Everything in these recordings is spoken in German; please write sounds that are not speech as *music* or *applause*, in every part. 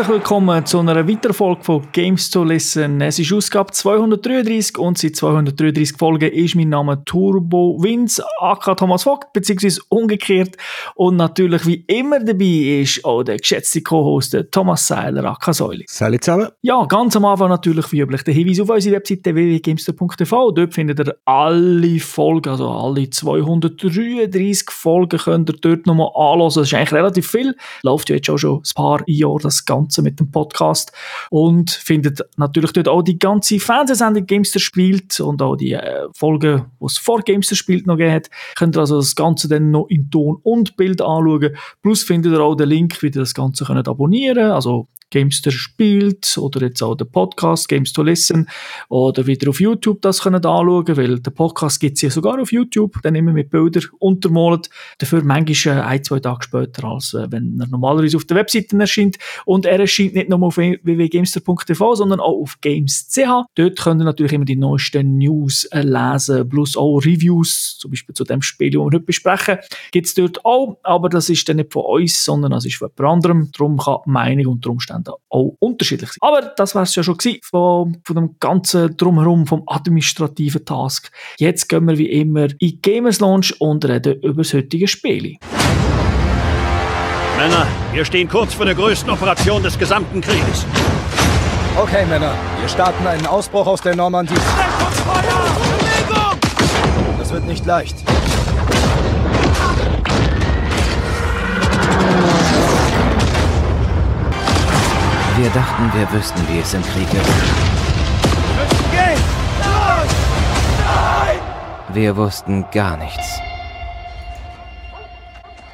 Herzlich willkommen zu einer weiteren Folge von Games to Listen. Es ist Ausgabe 233 und seit 233 Folgen ist mein Name Turbo Vince, aka Thomas Vogt, beziehungsweise umgekehrt. Und natürlich wie immer dabei ist auch der geschätzte Co-Host Thomas Seiler, aka Säuli. Salut zusammen. Ja, ganz am Anfang natürlich wie üblich der Hinweis auf unsere Webseite www.gamester.tv. Dort findet ihr alle Folgen, also alle 233 Folgen könnt ihr dort nochmal anhören. Das ist eigentlich relativ viel. Läuft ja jetzt auch schon ein paar Jahre das Ganze mit dem Podcast und findet natürlich dort auch die ganze Fernsehsendung Gamester spielt und auch die äh, Folgen, die es vor Gamester spielt noch gegeben hat. Könnt ihr also das Ganze dann noch in Ton und Bild anschauen. Plus findet ihr auch den Link, wie ihr das Ganze könnt abonnieren Also Gamester spielt oder jetzt auch der Podcast Games to Listen oder wieder auf YouTube das können anschauen, weil der Podcast gibt es ja sogar auf YouTube, dann immer mit Bildern untermalt, dafür manchmal äh, ein, zwei Tage später, als äh, wenn er normalerweise auf der Webseite erscheint. Und er erscheint nicht nur auf www.gamester.tv, sondern auch auf games.ch. Dort können natürlich immer die neuesten News äh, lesen, plus auch Reviews, zum Beispiel zu dem Spiel, das wir heute besprechen, gibt es dort auch, aber das ist dann nicht von uns, sondern das ist von jemand anderem, darum kann die Meinung unter Umständen auch unterschiedlich sein. Aber das war es ja schon gewesen von, von dem ganzen Drumherum, vom administrativen Task. Jetzt gehen wir wie immer in Gamers Launch und reden über das heutige Spiel. Männer, wir stehen kurz vor der größten Operation des gesamten Krieges. Okay, Männer, wir starten einen Ausbruch aus der Normandie. Das wird nicht leicht. Wir dachten, wir wüssten, wie es im Krieg ist. Wir wussten gar nichts.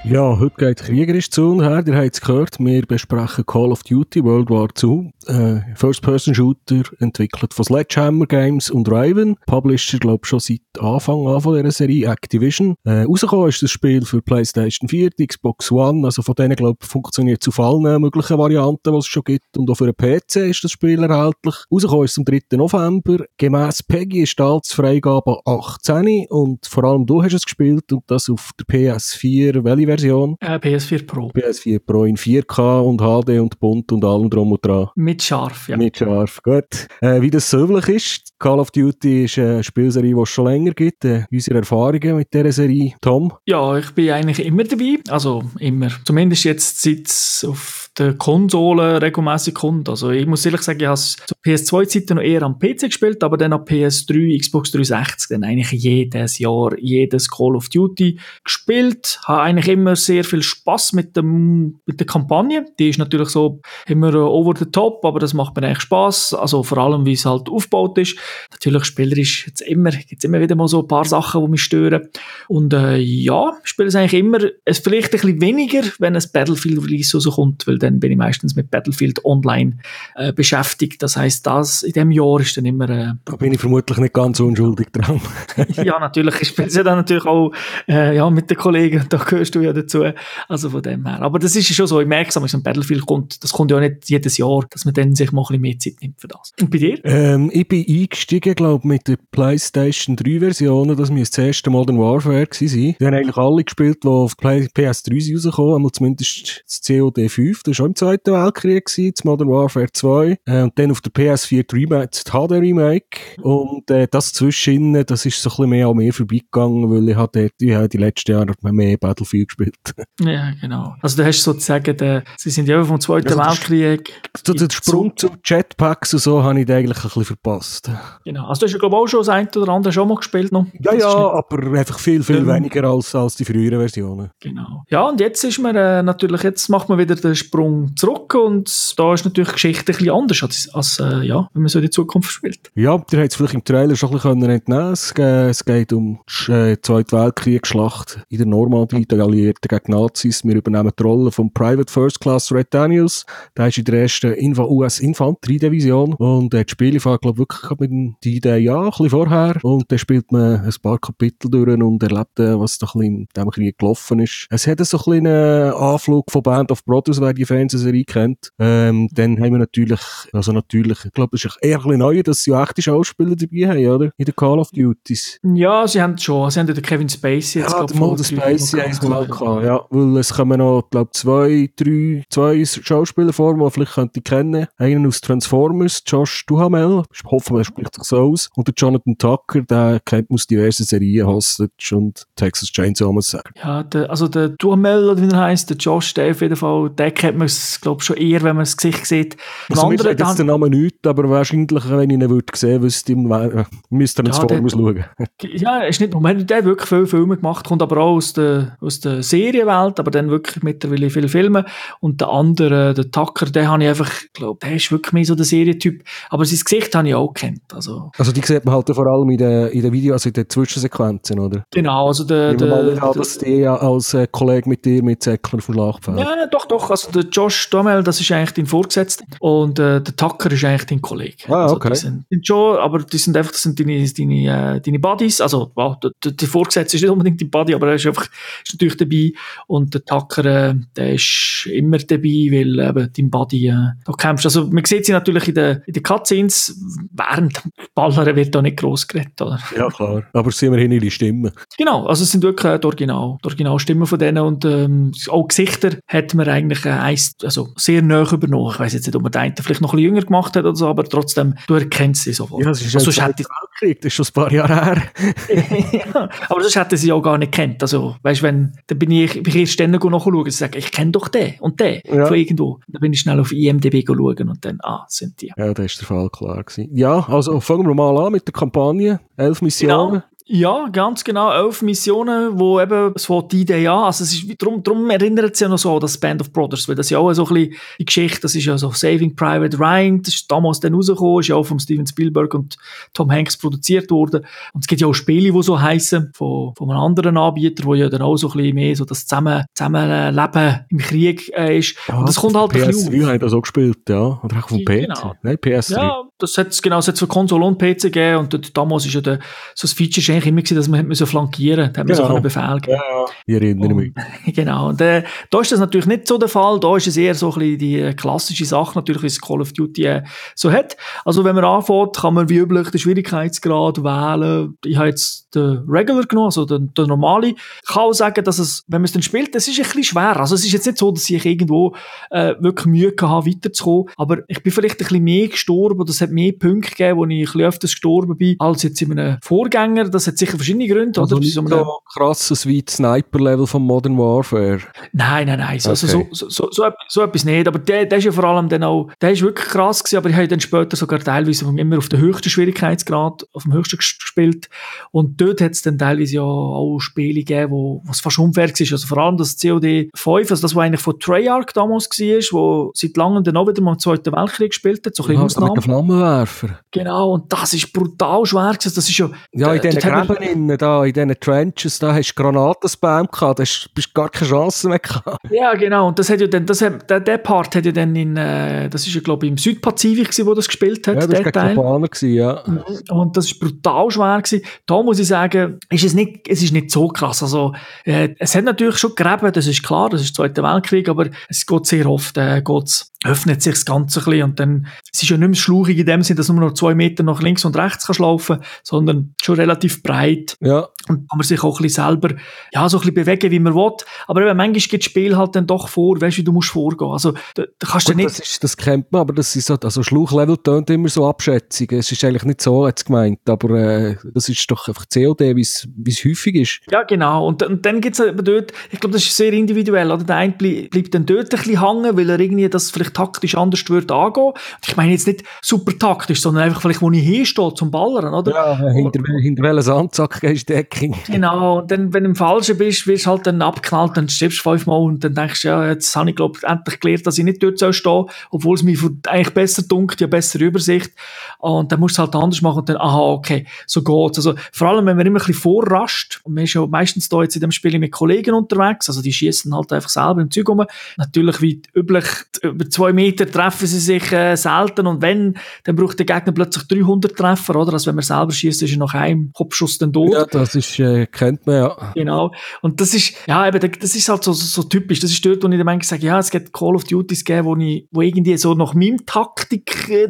Ja, heute geht kriegerisch zu und her. Ihr habt es gehört, wir besprechen Call of Duty World War II. Äh, First-Person-Shooter, entwickelt von Sledgehammer Games und Raven. Publisher, glaube ich, schon seit Anfang an von dieser Serie, Activision. Äh, rausgekommen ist das Spiel für PlayStation 4, Xbox One, also von denen, glaube ich, funktioniert zu allen möglichen Varianten, die es schon gibt. Und auch für einen PC ist das Spiel erhältlich. Rausgekommen ist es am 3. November. Gemäss Peggy ist die Altersfreigabe 18 und vor allem du hast es gespielt und das auf der PS4. Welche Version? Äh, PS4 Pro. PS4 Pro in 4K und HD und bunt und allem drum und dran. Mit scharf, ja. Mit scharf, gut. Äh, wie das so üblich ist, Call of Duty ist eine Spielserie, die es schon länger gibt. Äh, unsere Erfahrungen mit dieser Serie. Tom? Ja, ich bin eigentlich immer dabei. Also immer. Zumindest jetzt, seit es auf der Konsole regelmäßig kommt. Also ich muss ehrlich sagen, ich habe es zur PS2-Zeiten noch eher am PC gespielt, aber dann am PS3, Xbox 360, dann eigentlich jedes Jahr, jedes Call of Duty gespielt. Habe eigentlich immer sehr viel Spaß mit, dem, mit der Kampagne. Die ist natürlich so immer over the top, aber das macht mir eigentlich Spaß. Also vor allem, wie es halt aufgebaut ist. Natürlich spielerisch jetzt immer, gibt's immer wieder mal so ein paar Sachen, die mich stören. Und äh, ja, ich spiele es eigentlich immer, es vielleicht ein bisschen weniger, wenn ein Battlefield Release so kommt, weil dann bin ich meistens mit Battlefield Online äh, beschäftigt. Das heißt, das in dem Jahr ist dann immer. Äh, da bin ich vermutlich nicht ganz unschuldig dran. *laughs* ja, natürlich. Ich spiele es ja dann natürlich auch äh, ja, mit den Kollegen. Da gehörst du ja dazu. Also von dem her. Aber das ist schon so. Ich merke es, wenn ein Battlefield kommt. Das kommt ja nicht jedes Jahr, dass man dann sich mal ein bisschen mehr Zeit nimmt für das. Und bei dir? Ähm, ich bin eingestiegen, glaube mit der PlayStation 3 Version. Das müsste das erste Modern Warfare gewesen sein. Die haben eigentlich alle gespielt, die auf PS3 rausgekommen, einmal zumindest das COD 5. Das war schon im Zweiten Weltkrieg, gewesen, das Modern Warfare 2. Äh, und dann auf der PS4 die Remake, das HD Remake. Und äh, das zwischen, das ist so ein bisschen mehr an mir vorbeigegangen, weil ich ich habe die letzten Jahre mehr Battlefield gespielt. *laughs* ja, genau. Also du hast sozusagen, den, sie sind ja vom Zweiten also Weltkrieg. So, den Sprung zu Jetpacks und so habe ich eigentlich ein bisschen verpasst. Genau. Also du hast ja glaube ich auch schon das eine oder andere schon mal gespielt noch. Ja, ja, aber einfach viel, viel ähm, weniger als, als die früheren Versionen. Genau. Ja, und jetzt ist man äh, natürlich, jetzt macht man wieder den Sprung zurück und da ist natürlich die Geschichte ein bisschen anders, als, als äh, ja, wenn man so in die Zukunft spielt. Ja, ihr habt es vielleicht im Trailer schon ein bisschen entnehmen es, äh, es geht um die äh, Zweite Weltkriegsschlacht in der Normandie, die Alliierten gegen Nazis. Wir übernehmen die Rolle vom Private First Class Red Daniels. Der ist in der ersten Inf US-Infanteriedivision und äh, die Spiele fangen, glaube ich, wirklich mit die Idee ja, ein bisschen vorher und dann spielt man ein paar Kapitel durch und erlebt, äh, was da ein bisschen in diesem Krieg gelaufen ist. Es hat so ein bisschen einen Anflug von Band of Brothers, wer die Fernsehserie kennt. Ähm, dann haben wir natürlich, also natürlich, ich glaube, es ist eher ein bisschen neu, dass sie auch echte Schauspieler dabei haben, oder? In den Call of Duties. Ja, sie haben schon, sie haben den Kevin Spacey jetzt Ja, der Model vor Spacey haben mal gehabt, ja. Weil es kommen noch, glaube zwei, drei, zwei Schauspieler vor, die man vielleicht könnte kennen. Einen aus Transformers, Josh Duhamel, ich hoffe, er spricht sich so aus. Und der Jonathan Tucker, der kennt man aus diversen Serien, Hostage und Texas Chainsaw Massacre. Ja, der, also der Duhamel, oder wie er heisst, der Josh, der auf jeden Fall, der kennt man, glaube schon eher, wenn man das Gesicht sieht. Also mir andere, sagt jetzt dann, der Name nicht, aber wahrscheinlich, wenn ich ihn würde sehen, wüsste ich, äh, müsste er Ja, Transformers schauen. ja, ist nicht, Moment, der hat wirklich viele Filme gemacht, kommt aber auch aus der, aus der Serienwelt, aber dann wirklich mittlerweile viele Filme. Und der andere, der Tucker, den habe ich einfach, ich glaube, der ist wirklich mehr so der Serientyp. Aber sein Gesicht habe ich auch kennt. Also, Also die sieht man halt vor allem in den, in den Videos, also in den Zwischensequenzen, oder? genau, also der, Ich der, der dass die ja als äh, Kollege mit dir mit Säckler vom Schlachtfeld. Ja, doch, doch. Also der Josh Duhamel, das ist eigentlich dein Vorgesetzter. Und äh, der Tucker ist eigentlich dein Kollege. Ah, also, okay. Die sind, sind schon, aber die sind einfach, das sind deine, deine, äh, deine Buddies. Also, wow, der, der, der Vorgesetzte ist nicht unbedingt dein Buddy, aber er ist einfach ist natürlich dabei. Und der Tucker, äh, der ist immer dabei, weil eben dein Buddy, äh, da kämpfst. Also, man sieht sie natürlich in den, in den Cutscenes, während Ballern wird da nicht gross geredet, oder? Ja, klar. Aber es sind immerhin ihre Stimmen. Genau, also es sind wirklich äh, die Original, die Originalstimmen von denen und ähm, auch Gesichter hat man eigentlich äh, eins, also sehr nah übernommen. Ich weiß jetzt nicht, ob man den einen vielleicht noch ein bisschen jünger gemacht hat oder so, aber trotzdem, du erkennst sie sofort. Ja, es ist also, sonst hätte Weltkrieg, das ist schon ein paar Jahre her. *laughs* ja, aber sonst hätten sie auch gar nicht kennt. Also, weißt wenn, dann bin ich, bin ich erst dann nachschauen und sage, ich kenne doch den und den Ja. von irgendwo. Dann bin ich schnell auf IMDb schauen und dann, ah, sind die. Ja, da ist der Fall klar gewesen. Ja, also fangen wir mal an mit der Kampagne. Elf Missionen. Genau. Ja, ganz genau. Elf Missionen, wo eben, es fängt die Idee an. Also, es ist, drum, drum erinnert es ja noch so an das Band of Brothers, weil das ja auch so ein bisschen die Geschichte, das ist ja so Saving Private Ryan, das ist damals dann rausgekommen, ist ja auch von Steven Spielberg und Tom Hanks produziert worden. Und es gibt ja auch Spiele, die so heißen von, von einem anderen Anbieter, wo ja dann auch so ein bisschen mehr so das Zusammen, Zusammenleben im Krieg äh, ist. und das kommt halt ein bisschen PS3 auf. haben das auch gespielt, ja. Oder auch vom PC. Genau. Nein, PS3. Ja, das hat genau, es hat für Konsole und PC gegeben und dort, damals ist ja der, so das Feature ist eigentlich immer gewesen, dass man hat müssen flankieren, da hat man so Genau. einen Befehl gegeben. Ich erinnere mich. Genau, und äh, da ist das natürlich nicht so der Fall, da ist es eher so ein bisschen die äh, klassische Sache, natürlich, wie es Call of Duty äh, so hat. Also wenn man anfängt, kann man wie üblich den Schwierigkeitsgrad wählen. Ich habe jetzt den Regular genommen, also den, den normale. Ich kann auch sagen, dass es, wenn man es dann spielt, das ist ein bisschen schwer. Also es ist jetzt nicht so, dass ich irgendwo äh, wirklich Mühe habe, weiterzukommen, aber ich bin vielleicht ein bisschen mehr gestorben, es hat mehr Punkte gegeben, wo ich ein bisschen öfters gestorben bin, als jetzt in einem Vorgänger. Das hat sicher verschiedene Gründe, Also oder? nicht So so krasses wie Sniper-Level von Modern Warfare. Nein, nein, nein. So, also Okay. so, so, so, so, etwas- so etwas nicht. Aber der, der ist ja vor allem dann auch, der ist wirklich krass gewesen, aber ich habe dann später sogar teilweise immer auf den höchsten Schwierigkeitsgrad, auf dem höchsten ges- gespielt. Und dort hat es dann teilweise ja auch Spiele gegeben, wo, es fast unfair war. Also vor allem das COD 5, also das, was eigentlich von Treyarch damals war, wo seit langem dann auch wieder mal im Zweiten Weltkrieg gespielt hat, so ein bisschen mit Ausnahme. Den Flammenwerfer. Genau, und das ist brutal schwer gewesen. Das ist ja, Ja, in äh, diesen Gräben, innen, da, in diesen Trenches, da hast du Granatenspam gehabt, da hast du gar keine Chance mehr gehabt. Ja, genau. Und das hat ja dann, das hat, der, der Part hat ja dann in, äh, das ist ja, glaube ich, im Südpazifik gewesen, wo das gespielt hat, Ja, das war gegen Japaner, gewesen, ja. Und das ist brutal schwer gewesen. Da muss ich sagen, ist es nicht, es ist nicht so krass. Also, äh, es hat natürlich schon Gräben, das ist klar, das ist der Zweite Weltkrieg, aber es geht sehr oft, äh, geht's, öffnet sich das Ganze ein bisschen und dann, es ist ja nicht mehr schlauchig in dem Sinne, dass du nur noch zwei Meter nach links und rechts kannst laufen, sondern schon relativ breit Ja, und kann man sich auch ein bisschen selber, ja, so ein bisschen bewegen, wie man will. Aber eben, manchmal geht das Spiel halt dann doch vor, weißt du, wie du musst vorgehen. Also, da, da kannst du nicht, das, ist, das kennt man, aber das ist so, also Schluchlevel tönt immer so abschätzig. Es ist eigentlich nicht so jetzt gemeint, aber äh, das ist doch einfach COD, wie es es häufig ist. Ja, genau. Und, und dann gibt's eben dort, ich glaube, das ist sehr individuell. Oder? Der eine bleib, bleibt dann dort ein bisschen hängen, weil er irgendwie das vielleicht taktisch anders würde angehen. Ich meine jetzt nicht super taktisch, sondern einfach vielleicht, wo ich hinstehe zum Ballern, oder? Ja, hinter, hinter welchen Sandsack gehst du Decking? *laughs* Genau, und dann, wenn du im Falschen bist, wirst du halt dann abgeknallt, dann stirbst du fünfmal und dann denkst du, ja, jetzt habe ich, glaube endlich gelernt, dass ich nicht dort soll stehen obwohl es mir eigentlich besser dunkelt, ja bessere Übersicht. Und dann musst du es halt anders machen und dann, aha, okay, so geht's. Also, vor allem, wenn man immer ein bisschen vorrascht, und man ist ja meistens da jetzt in dem Spiel mit Kollegen unterwegs, also die schießen halt einfach selber im Zeug rum. Natürlich, wie üblich, die zwei Meter treffen sie sich äh, selten und wenn, dann braucht der Gegner plötzlich 300 Treffer, oder? Also wenn man selber schießt, ist er nach einem Kopfschuss dann tot. Ja, das ist, äh, kennt man ja. Genau. Und das ist, ja, eben, das ist halt so, so, so typisch. Das ist dort, wo ich dann manchmal sage, ja, es gibt Call of Duties gegeben, wo ich, wo irgendwie so nach meinem Taktik äh,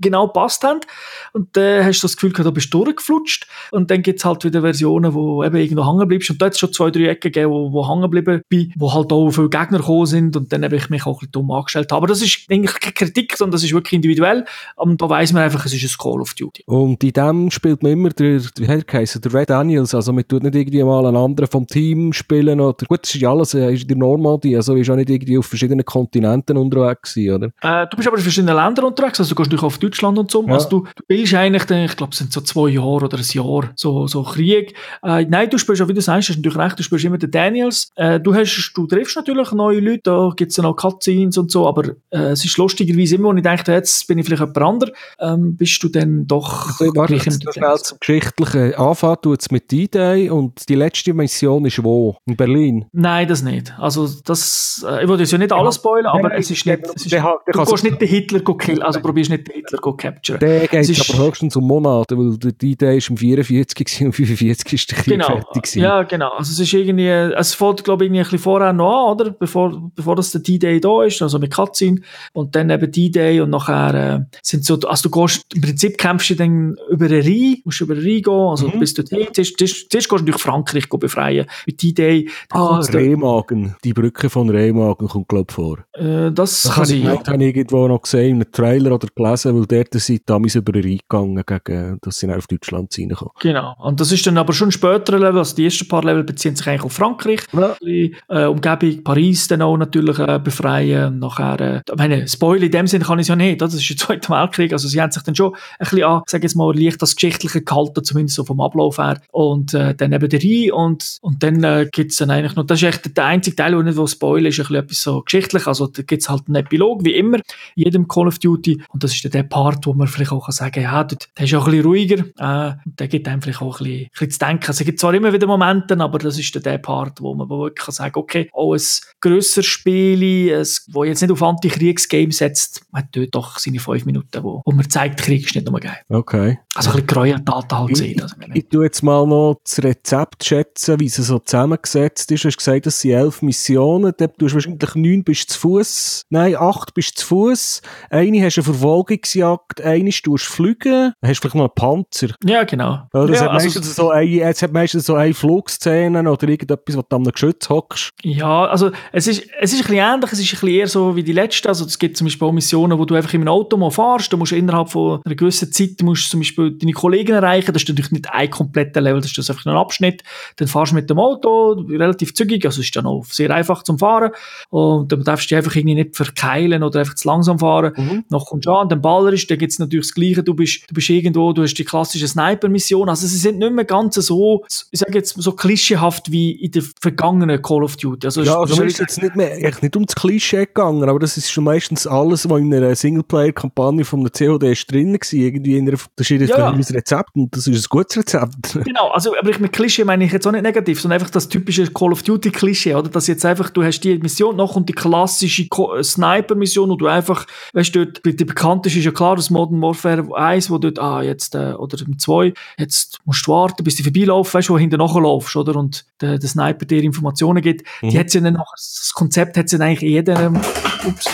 genau passt haben. Und dann äh, hast du das Gefühl gehabt, du bist durchgeflutscht. Und dann gibt's halt wieder Versionen, wo eben irgendwo hängen bleibst. Und da hat schon zwei, drei Ecken gegeben, wo, wo hängen geblieben bin, wo halt auch viele Gegner gekommen sind. Und dann habe ich mich auch ein bisschen dumm angestellt. Aber das ist eigentlich keine Kritik, sondern das ist wirklich individuell. Und da weiss man einfach, es ist ein Call of Duty. Und in dem spielt man immer der, wie hat er der Red Daniels. Also man tut nicht irgendwie mal einen anderen vom Team spielen oder, gut, das ist ja alles, äh, ist in der Normandie, also ist auch nicht irgendwie auf verschiedenen Kontinenten unterwegs gewesen, oder? Äh, du bist aber in verschiedenen Ländern unterwegs, also du gehst nicht auf Deutschland und so. Ja. Also du, du spielst eigentlich, ich glaube, es sind so zwei Jahre oder ein Jahr, so, so Krieg. Äh, nein, du spielst auch, wie du sagst, hast natürlich recht, du spielst immer den Daniels. Äh, du hast, du triffst natürlich neue Leute, da gibt's dann auch Cutscenes und so, aber äh, es ist lustigerweise immer, wo ich denke, jetzt bin ich vielleicht jemand anderer, ähm, bist du dann doch Also, warte, schnell zum Geschichtlichen. Anfangen tut es mit D-Day und die letzte Mission ist wo? In Berlin? Nein, das nicht. Also das, äh, ich will jetzt ja nicht alles spoilern, aber nein, es ist nicht, es ist, der hat- der du gehst nicht den Hitler killen, also probierst nicht den Hitler go capturen. Der geht Es ist- aber höchstens um Monate, weil der D-Day ist um 44 gewesen und 45 ist der Krieg Genau, fertig ja, genau. Also es ist irgendwie, es fällt, glaube ich, irgendwie ein bisschen vorher noch an, oder? Bevor, bevor das der D-Day da ist, also mit Cutscene. Und dann eben D-Day und nachher äh, sind so, also du gehst, im Prinzip kämpfst du dann über den Rhein, musst über den Rhein gehen, also Mhm. du dorthin, zuerst, zuerst, zuerst gehst du natürlich Frankreich befreien. Mit D-Day, dann Ah, Remagen. Die Brücke von Remagen kommt, glaube ich, vor. äh, das Das kann ich, sein, ja. habe ich irgendwo noch gesehen, in einem Trailer oder gelesen, weil dort sind damals über den Rhein gegangen, gegen, dass sie auf Deutschland reinkommen. Genau. Und das ist dann aber schon ein späterer Level. Also die ersten paar Level beziehen sich eigentlich auf Frankreich. Ja. Die äh, Umgebung Paris dann auch natürlich äh, befreien. Und nachher, ich meine, Spoiler in dem Sinne kann ich es ja nicht. Das ist der Zweite Weltkrieg. Also sie haben sich dann schon ein bisschen an, sag jetzt mal, leicht das Geschichtliche gehalten, zumindest so vom Ablauf her. Und äh, dann eben der Rhein und, und dann äh, gibt's dann eigentlich noch, das ist echt der einzige Teil, wo nicht wo Spoiler ist, ein bisschen etwas so geschichtlich. Also da gibt's halt einen Epilog, wie immer, in jedem Call of Duty. Und das ist dann der Part, wo man vielleicht auch kann sagen ja, dort, der ist auch ein bisschen ruhiger. Äh, und der gibt einem vielleicht auch ein bisschen, ein bisschen zu denken. Also, es gibt zwar immer wieder Momente, aber das ist dann der Part, wo man wirklich kann sagen okay, auch ein grösseres Spiel, ein, jetzt nicht auf Anti-Kriegsgame setzt, hat dort doch seine fünf Minuten, wo, wo man zeigt, Krieg ist nicht nur geil. Okay. Also ein bisschen Gräueltaten halt Ich, sehen. Also, ich tue jetzt mal noch das Rezept schätzen, wie es so zusammengesetzt ist. Du hast gesagt, das sind elf Missionen. Dort tust du wahrscheinlich neun bist zu Fuß. Nein, acht bist zu Fuß. Eine hast eine Verfolgungsjagd, eine tust du fliegen. Dann hast du vielleicht noch einen Panzer. ja, genau. Oder es, ja, hat also, meistens so eine, es hat meistens so eine Flugszene oder irgendetwas, wo du einem Geschütz hockst. Ja, also es ist, es ist ein bisschen ähnlich, es ist ein bisschen eher so wie die letzte. Also es gibt zum Beispiel auch Missionen, wo du einfach in einem Auto mal fahrst, du musst innerhalb von einer gewissen Zeit musst zum Beispiel deine Kollegen erreichen, das ist natürlich nicht ein kompletter Level, das ist einfach ein Abschnitt. Dann fahrst du mit dem Auto, relativ zügig, also es ist dann auch sehr einfach zum Fahren und dann darfst du dich einfach irgendwie nicht verkeilen oder einfach zu langsam fahren. Mhm. Noch kommst du an, dann ballerst, dann gibt's natürlich das Gleiche, du bist, du bist irgendwo, du hast die klassische Sniper-Mission, also sie sind nicht mehr ganz so, ich sage jetzt so klischeehaft wie in den vergangenen Call of Duty. Also, Ja, also ist jetzt nicht mehr, eigentlich nicht ums Klischee gegangen, aber das ist schon meistens alles, was in einer Singleplayer-Kampagne von der COD ist drin war, irgendwie in einer, jedes Ja, Rezept und das ist ein gutes Rezept. *laughs* Genau, also, aber ich mit Klischee meine ich jetzt auch nicht negativ, sondern einfach das typische Call of Duty Klischee, oder? Dass jetzt einfach, du hast die Mission, noch kommt die klassische äh, Sniper-Mission und du einfach, weißt du, dort, die bekannteste ist ja klar, das Modern Warfare 1, wo dort, ah, jetzt, äh, oder im 2, jetzt musst du warten, bis die vorbeilaufen, weißt du, wo hinten nachlaufst, oder? Und der, der Sniper dir Informationen gibt. Die hat's ja dann noch, das Konzept hat ja eigentlich in jedem,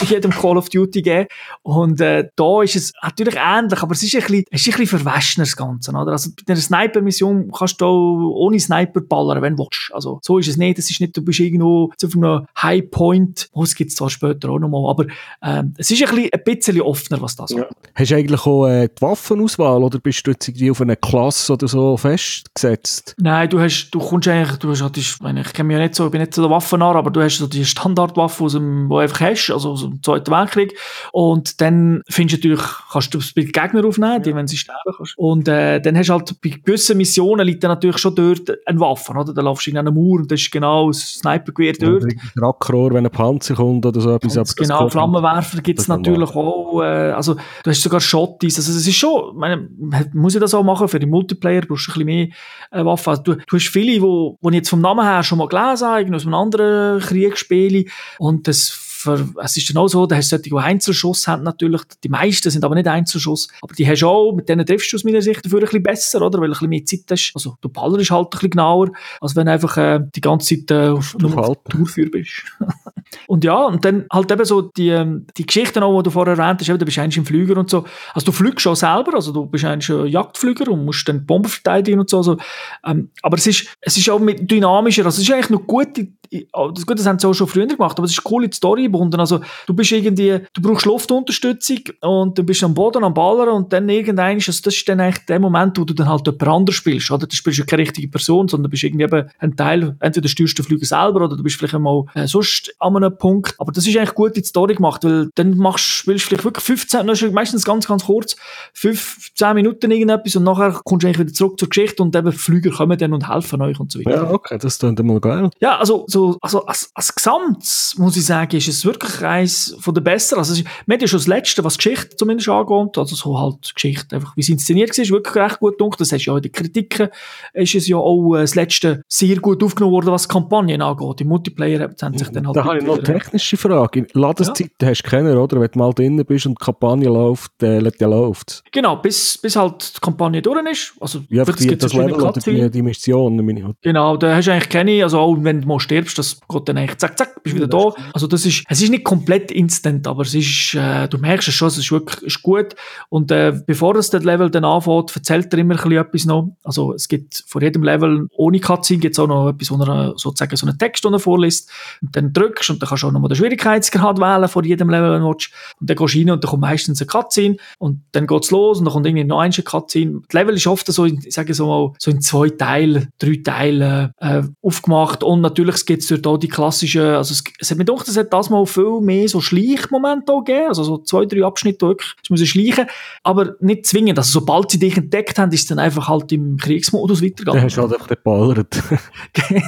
jedem Call of Duty gegeben. Und, äh, da ist es natürlich ähnlich, aber es ist ein bisschen, es ist ein bisschen verwaschener, das Ganze, oder? Also, bei einer Sniper-Mission kannst du auch ohne Sniper ballern, wenn du willst. Also, so ist es nicht. Es ist nicht, du bist irgendwo auf einem High Point. Oh, es gibt zwar später auch nochmal, aber, ähm, es ist ein bisschen, ein bisschen offener, was das Ja. Hast du eigentlich auch äh, die Waffenauswahl oder bist du jetzt irgendwie auf eine Klasse oder so festgesetzt? Nein, du hast, du kommst eigentlich, du hast die- ich meine, ich kenne mich ja nicht so, ich bin nicht so der Waffennarr, aber du hast so die Standardwaffe aus dem, wo du einfach hast, also aus dem Zweiten Weltkrieg. Und dann findest du natürlich, kannst du das bei den Gegner aufnehmen, die, wenn sie sterben kannst. Und, äh, dann hast du halt, bei gewissen Missionen liegt dann natürlich schon dort eine Waffe, oder? Da laufst du in einer Mauer und das ist genau das Snipergewehr dort. Ein Rackrohr, wenn ein Panzer kommt oder so etwas. Und genau, Flammenwerfer gibt's das ist natürlich auch. Äh, also, du hast sogar Shotties. Also, es ist schon, ich meine, man muss ja das auch machen. Für den Multiplayer brauchst du ein bisschen mehr äh, Waffen. Also, du, du hast viele, wo, wo ich jetzt vom Namen her schon mal gelesen habe, aus einem anderen Kriegsspiel. Und das es ist dann auch so, da hast du solche, die Einzelschuss haben natürlich, die meisten sind aber nicht Einzelschuss, aber die hast du auch, mit denen triffst du aus meiner Sicht dafür ein bisschen besser, oder? Weil du ein bisschen mehr Zeit hast. Also, du ballerst halt ein bisschen genauer, als wenn du einfach äh, die ganze Zeit äh, auf, nur auf Tourführ bist. *laughs* und ja, und dann halt eben so die, ähm, die Geschichten auch, die du vorher erwähnt hast, eben, du bist eigentlich im Flüger und so. Also du fliegst schon selber, also du bist eigentlich ein Jagdflüger und musst dann Bomben verteidigen und so. Also, ähm, aber es ist, es ist auch dynamischer, also es ist eigentlich noch gut, das, gut, das haben sie auch schon früher gemacht, aber es ist cool in die Story gebunden. Also du bist irgendwie, du brauchst Luftunterstützung und du bist am Boden am Ballern und dann irgendein, also das ist dann eigentlich der Moment, wo du dann halt jemand anders spielst, oder? Du spielst ja keine richtige Person, sondern du bist irgendwie eben ein Teil, entweder steuerst du den Flüger selber oder du bist vielleicht einmal äh, sonst an einem Punkt. Aber das ist eigentlich gut in die Story gemacht, weil dann machst, spielst du vielleicht wirklich 15, das ist meistens ganz, ganz kurz, 5, 10 Minuten irgendetwas und nachher kommst du eigentlich wieder zurück zur Geschichte und eben Flüger kommen dann und helfen euch und so weiter. Ja, okay, das ist dann mal geil. Ja, also, so, also als, als Gesamt, muss ich sagen, ist es wirklich eines von der besseren. Also, mir ist schon das Letzte, was Geschichte zumindest angeht, also so halt Geschichte, einfach wie es inszeniert war, ist wirklich recht gut gedacht. Das hast du ja in den Kritiken, ist es ja auch äh, das Letzte sehr gut aufgenommen worden, was Kampagnen angeht. Im Multiplayer haben sich dann halt... Da habe ich noch eine technische Frage. Ladeszeit ja. hast du keiner, oder? Wenn du mal drinnen bist und die Kampagne läuft, äh, der läuft. Genau, bis, bis halt die Kampagne durch ist. Also, ja, die, das Level oder die, die Mission. Genau, da hast du eigentlich keine, also auch wenn du mal stirbst, das geht dann eigentlich zack, zack, bist wieder da. Also das ist, es ist nicht komplett instant, aber es ist, äh, du merkst es schon, es ist wirklich ist gut. Und äh, bevor das Level dann anfängt, erzählt er immer ein etwas noch. Also es gibt vor jedem Level ohne Cutscene gibt es auch noch etwas, wo er sozusagen so einen Text er vorliest und dann drückst und dann kannst du auch noch mal den Schwierigkeitsgrad wählen vor jedem Level, wenn du willst. Und dann gehst du rein und dann kommt meistens eine Cutscene und dann geht's los und dann kommt irgendwie noch eine Cutscene. Das Level ist oft so, in, ich sage so mal, so in zwei Teilen, drei Teilen äh, aufgemacht und natürlich gibt es dort auch die klassischen, also es, es hat mir gedacht, es hat das mal viel mehr so Schleichmomente gegeben, also so zwei, drei Abschnitte wirklich, es müssen schleichen, aber nicht zwingend, also sobald sie dich entdeckt haben, ist es dann einfach halt im Kriegsmodus weitergegangen. Dann hast du halt einfach geballert.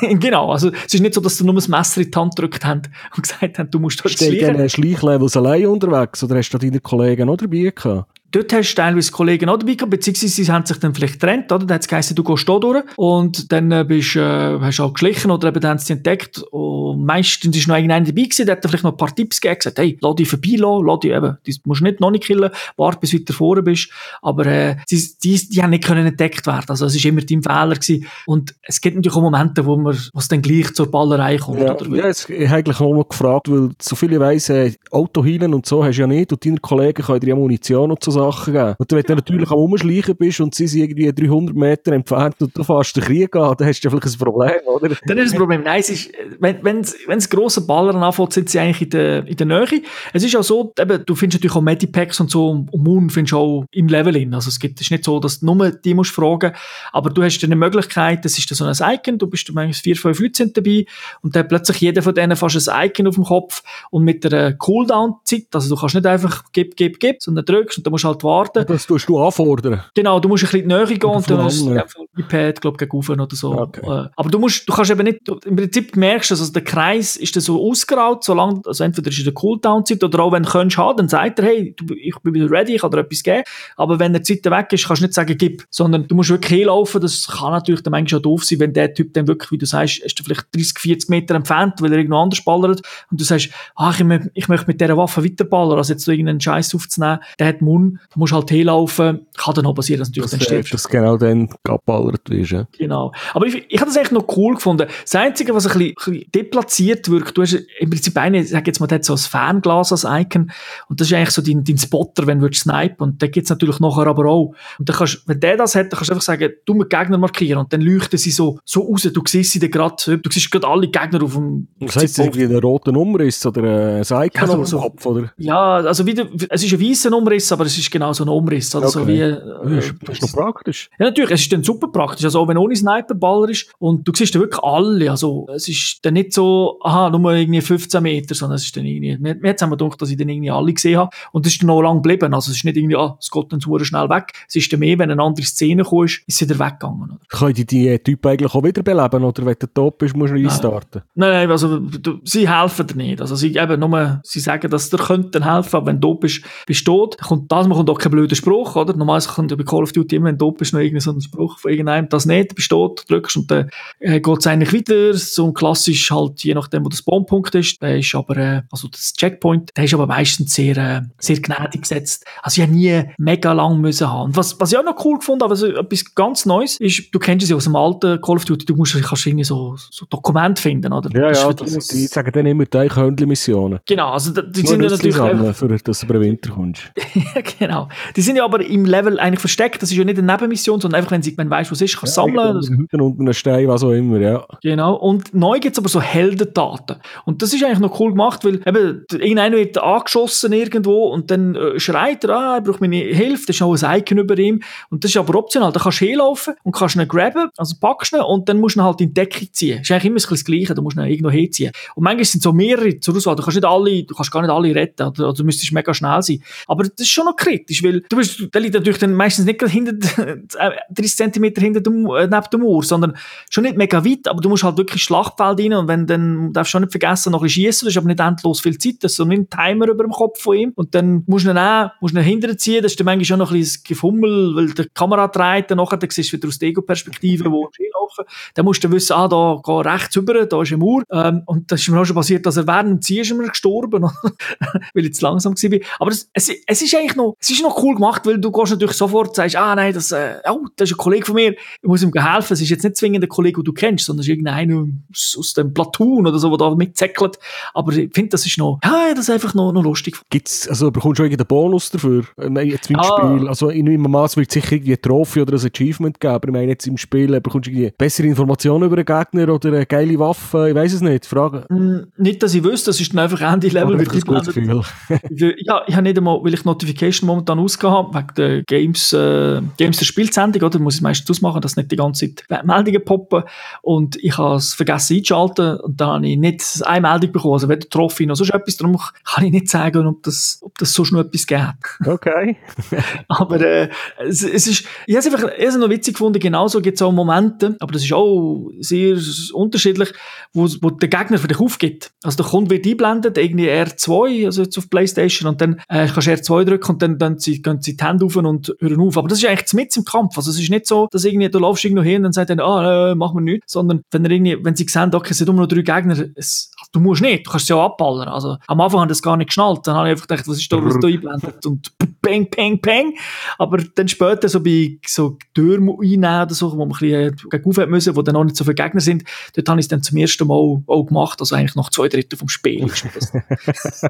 *laughs* genau, also es ist nicht so, dass sie nur das Messer in die Hand gedrückt haben und gesagt haben, du musst dort schleichen. Steht Schleichlevels allein unterwegs oder hast du deine Kollegen auch dabei gehabt? Dort hast du teilweise Kollegen auch dabei gehabt, beziehungsweise sie haben sich dann vielleicht getrennt, oder? Da hat es geheißen, du gehst da durch. Und dann äh, bist, äh, hast du auch geschlichen oder? Eben dann haben sie entdeckt. Und meistens ist noch irgendeiner dabei gewesen, der hat vielleicht noch ein paar Tipps gegeben, gesagt, hey, lass dich vorbeilassen, lass dich eben, du musst nicht noch nicht killen, warte bis du weiter vorne bist, aber äh, die, die, die haben nicht können entdeckt werden, also es ist immer dein Fehler gewesen. Und es gibt natürlich auch Momente, wo man, was dann gleich zur Ballerei kommt, ja, oder? Ja, jetzt habe ich eigentlich auch mal gefragt, weil so viele weiss, äh, Autohielen und so hast du ja nicht. Und deine Kollegen können dir ja Munition und so Sachen geben. Und wenn du natürlich am Umschleichen bist und sie sind irgendwie 300 Meter entfernt und du fährst den Krieg an, dann hast du vielleicht ein Problem, oder? Dann ist das Problem. Nein, es ist, wenn, wenn's, wenn's grosse Ballern anfängt, sind sie eigentlich in der, in der Nähe. Es ist auch so, eben, du findest natürlich auch Medipacks und so und Moon findest du auch im Level in. Also es gibt, es ist nicht so, dass du nur die musst fragen, aber du hast eine Möglichkeit, das ist so ein Icon, du bist, du meinst, vier, fünf Leute sind dabei und dann plötzlich jeder von denen fast ein Icon auf dem Kopf und mit einer Cooldown-Zeit, also du kannst nicht einfach gib, gib, gib, sondern drückst und dann musst halt warten warten. Das tust du anfordern. Genau, du musst ein bisschen näher gehen und dann hast du iPad, glaube ich, gegen oder so. Okay. Äh, aber du musst, du kannst eben nicht, im Prinzip merkst du, also der Kreis ist dann so ausgeraubt, solange, also entweder ist es eine Cooldown-Zeit oder auch wenn du haben, dann sagt er, hey, ich bin wieder ready, ich kann dir etwas geben. Aber wenn der Zeit weg ist, kannst du nicht sagen, gib, sondern du musst wirklich hinlaufen. Das kann natürlich dann manchmal auch doof sein, wenn der Typ dann wirklich, wie du sagst, ist vielleicht 30, 40 Meter entfernt, weil er irgendwo anders ballert und du sagst, ach, ich, ich möchte mit dieser Waffe weiterballern, also jetzt so irgendeinen Scheiß aufzunehmen, der hat Mund, musst halt hinlaufen, kann dann auch passieren, dass natürlich das, dann stirbst. Dass genau dann geballert wirst, ja. Genau. Aber ich, ich habe das echt noch cool gefunden. Das Einzige, was ein bisschen, ein bisschen deplatziert wirkt, du hast im Prinzip eine, sag jetzt mal, der hat so ein Fernglas als Icon und das ist eigentlich so dein, dein Spotter, wenn du snipen und den gibt's natürlich nachher aber auch. Und dann kannst, wenn der das hat, dann kannst du einfach sagen, du mit Gegner markieren und dann leuchten sie so, so raus, du siehst sie dann gerade, du siehst gerade alle Gegner auf dem Das heisst irgendwie ein roter Umriss oder ein Icon ja, so, so, Kopf, oder? Ja, also wieder, es ist ein weißer Umriss, aber es ist genau so ein Umriss, oder okay. so wie, äh, das ist noch praktisch. Ja, natürlich, es ist dann super praktisch, also auch wenn ohne Sniperballer ist und du siehst dann wirklich alle, also es ist dann nicht so, aha, nur irgendwie 15 Meter, sondern es ist dann irgendwie, mir, mir hat es gedacht, dass ich dann irgendwie alle gesehen habe und es ist dann noch lang geblieben, also es ist nicht irgendwie, ah, es geht dann zu schnell weg, es ist dann mehr, wenn eine andere Szene kommt, ist es wieder weggegangen. Oder? Können die die Typen eigentlich auch wiederbeleben oder wenn du top bist, musst du restarten? Nein, nein, also du, sie helfen dir nicht, also sie eben nur, sie sagen, dass dir könnten helfen, aber wenn du top bist, bist du tot, dann kommt das mal kommt auch kein blöder Spruch, oder? Normalerweise kommt bei Call of Duty immer, wenn du bist, noch irgendein so ein Spruch von irgendeinem, das nicht, bist tot, drückst und dann äh, geht es eigentlich weiter. So ein klassisch halt, je nachdem, wo das Bombpunkt ist, der ist aber, äh, also das Checkpoint, der ist aber meistens sehr, äh, sehr gnädig gesetzt. Also ich habe nie mega lang müssen haben. Was, was ich auch noch cool gefunden habe, also etwas ganz Neues, ist, du kennst es ja aus dem alten Call of Duty, du musst, kannst irgendwie so, so Dokumente finden, oder? Ja, ja, das, das- die sagen dann immer die Eichhörnchen-Missionen. Genau, also die Nur sind ja natürlich sammeln, für dass du über den Winter kommst. *laughs* Ja, genau. Die sind ja aber im Level eigentlich versteckt. Das ist ja nicht eine Nebenmission, sondern einfach, wenn, sie, du weißt, was es ist, kannst du sammeln. Das, Unter einem Stein, was auch immer, ja. genau. Und neu gibt's aber so Heldentaten. Und das ist eigentlich noch cool gemacht, weil eben, irgendeiner wird angeschossen irgendwo und dann äh, schreit er, ah, ich brauche meine Hilfe. Das ist auch ein Icon über ihm. Und das ist aber optional. Da kannst du hinlaufen und kannst ihn grabben, also packst ihn und dann musst du ihn halt in die Decke ziehen. Das ist eigentlich immer ein bisschen das Gleiche. Du musst ihn irgendwo hinziehen. Und manchmal sind so mehrere zur Auswahl. Du kannst nicht alle, du kannst gar nicht alle retten. Oder, oder du müsstest mega schnell sein. Aber das ist schon noch kritisch, weil du bist, der liegt natürlich dann meistens nicht hinter, äh, 30 cm hinter dem, äh, neben dem Mauer, sondern schon nicht mega weit, aber du musst halt wirklich Schlachtfeld rein und wenn, dann darfst du auch nicht vergessen, noch ein schiessen, das ist aber nicht endlos viel Zeit, das ist so ein Timer über dem Kopf von ihm und dann musst du ihn auch, musst du ihn hinterher ziehen, das ist dann manchmal schon noch ein bisschen Gefummel, weil die Kamera dreht dann nachher, dann siehst du wieder aus der Ego-Perspektive, wo du hinlaufen, dann musst du wissen, ah, da geh rechts rüber, da ist ein Mauer, ähm, und das ist mir auch schon passiert, dass er während dem Ziehen ist mir gestorben, *laughs* weil ich zu langsam war. Aber das, es, es ist eigentlich noch, es ist noch cool gemacht, weil du gehst natürlich sofort, sagst, ah nein, das, äh, oh, das ist ein Kollege von mir, ich muss ihm helfen. Es ist jetzt nicht zwingend ein Kollege, den du kennst, sondern es ist irgendeiner aus, aus dem Platoon oder so, der da mitzäckelt. Aber ich finde, das ist noch, ja, das ist einfach noch, noch lustig. Gibt's, also bekommst du irgendeinen Bonus dafür? Ich meine, jetzt im Ah. Spiel, also in meinem Maß wird es sicher irgendwie eine Trophy oder ein Achievement geben, aber ich meine jetzt im Spiel, äh, bekommst du irgendwie bessere Informationen über den Gegner oder eine geile Waffe, ich weiß es nicht, Frage. Mm, Nicht, dass ich wüsste, das ist dann einfach Ende Level, Aber ein eingeblendet. Gefühl. *laughs* Ja, ich habe nicht einmal, weil ich Notification momentan ausgehabt wegen der Games, äh, Games der Spielsendung, oder? Muss ich meistens ausmachen, dass nicht die ganze Zeit Meldungen poppen. Und ich habe es vergessen einzuschalten und da habe ich nicht eine Meldung bekommen. Also weder Trophy noch sonst etwas. Darum kann ich nicht sagen, ob das, ob das sonst noch etwas gibt. Okay. *laughs* Aber äh, es, es ist, ich habe es einfach es noch witzig gefunden, genauso gibt es auch Momente, aber das ist auch sehr unterschiedlich, wo, wo der Gegner für dich aufgibt. Also der Kunde wird einblendet, irgendwie R2, also jetzt auf Playstation, und dann äh, kannst du R2 drücken und dann, dann sie, gehen sie die Hände auf und hören auf. Aber das ist eigentlich mit im Kampf. Also es ist nicht so, dass irgendwie, du laufst irgendwo hin und dann sagt er, ah, äh, machen wir nichts, sondern wenn, irgendwie, wenn sie sehen, okay, es sind nur noch drei Gegner, es, du musst nicht, du kannst sie auch abballern. Also am Anfang haben das gar nicht geschnallt, dann habe ich einfach gedacht, was ist da, was da *laughs* einblendet und bang, bang, bang. Aber dann später so bei so Türen einnehmen oder so, wo man ein bisschen äh, gegen müssen, wo dann noch nicht so viele Gegner sind, dort habe ich es dann zum ersten Mal auch gemacht, also eigentlich nach zwei Drittel vom Spiel *laughs* das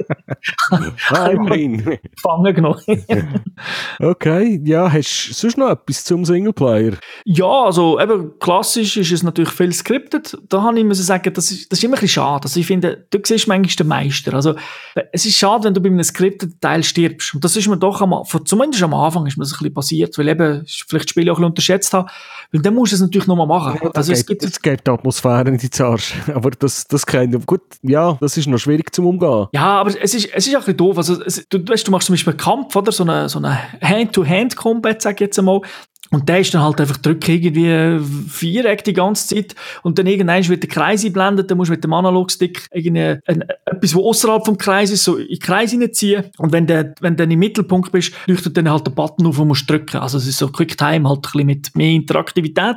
Ah, *laughs* gefangen genommen. *laughs* Okay, ja, hast du sonst noch etwas zum Singleplayer? Ja, also eben klassisch ist es natürlich viel scripted. Da habe ich müssen sagen, das ist, das ist immer ein bisschen schade. Also ich finde, du siehst manchmal den Meister. Also es ist schade, wenn du bei einem scripted Teil stirbst. Und das ist mir doch am, von- zumindest am Anfang ist mir das ein bisschen passiert, weil eben ich vielleicht das Spiel auch ein bisschen unterschätzt habe. Weil dann musst du es natürlich nochmal machen. also es gibt es gibt die Atmosphäre in die Arsch. *laughs* Aber das, das ich. Gut, ja, das ist noch schwierig zum Umgehen. Ja, aber es ist, es ist auch ein bisschen doof. Also, es, du, weißt, du machst zum Beispiel einen Kampf, oder? So eine, so eine Hand-to-Hand-Combat, sag ich jetzt einmal. Und der ist dann halt einfach drück irgendwie Viereck die ganze Zeit. Und dann irgendwann wird der Kreis einblendet, dann musst du mit dem Analogstick irgendwie ein, etwas, was außerhalb vom Kreis ist, so in den Kreis hineinziehen. Und wenn du wenn du dann im Mittelpunkt bist, leuchtet dann halt der Button auf und musst drücken. Also es ist so Quick Time halt ein bisschen mit mehr Interaktivität.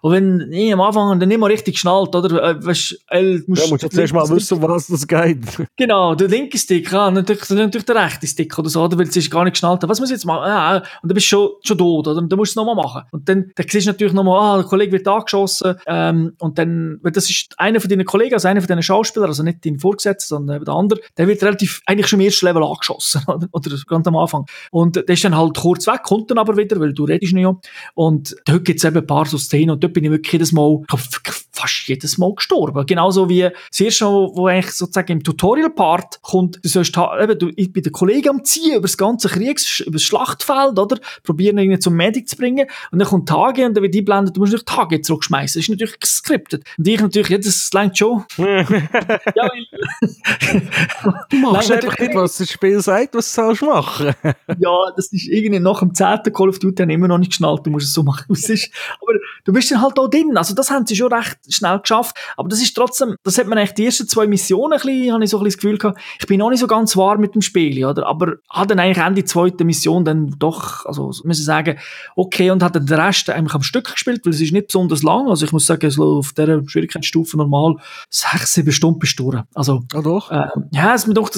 Und wenn ich am Anfang dann nicht mal richtig schnallt, oder? Äh, weißt, äh, Ja, musst du zuerst mal wissen, was das geht. *laughs* Genau, der linke Stick, ja, natürlich, natürlich der rechte Stick oder so, oder? weil es ist gar nicht geschnallt. Was muss ich jetzt machen? Ja, und dann bist du schon, schon tot, oder? Und dann musst du es nochmal machen. Und dann, dann siehst du natürlich nochmal, ah, der Kollege wird angeschossen, ähm, und dann, weil das ist einer von deinen Kollegen, also einer von deinen Schauspielern, also nicht dein Vorgesetzter, sondern der andere, der wird relativ, eigentlich schon im ersten Level angeschossen, *laughs* oder? Ganz am Anfang. Und der ist dann halt kurz weg, kommt dann aber wieder, weil du redest nicht. Und dort gibt es eben ein paar so Szenen, und dort bin ich wirklich jedes Mal, fast jedes Mal gestorben. Genauso wie das erste Mal, wo eigentlich sozusagen im Tutorial-Part kommt, du sollst ha- eben, du, ich bin der Kollege am Ziehen über das ganze Kriegs, über das Schlachtfeld, oder? Probieren ihn irgendwie zum Medic zu bringen. Und dann kommt Tage und dann wird einblendet, du musst natürlich Tage zurückschmeißen. Das ist natürlich geskriptet. Und ich natürlich, ja, das langt schon. *laughs* ja, weil, Du machst einfach natürlich nicht, was das Spiel sagt, was du sollst machen. *laughs* ja, das ist irgendwie nach dem 10. Call of Duty haben immer noch nicht geschnallt, du musst es so machen, wie es ist. Aber du bist dann halt auch drin. Also das haben sie schon recht, schnell geschafft. Aber das ist trotzdem, das hat man eigentlich die ersten zwei Missionen ein bisschen, habe ich so ein bisschen das Gefühl gehabt, ich bin noch nicht so ganz warm mit dem Spiel, oder? Aber hat dann eigentlich Ende zweite Mission dann doch, also müssen sagen, okay, und hat dann den Rest eigentlich am Stück gespielt, weil es ist nicht besonders lang. Also ich muss sagen, so auf dieser Schwierigkeitsstufe normal sechs, sieben Stunden bist du durch. Also, Ah, doch. äh, ja, es ist mir doch das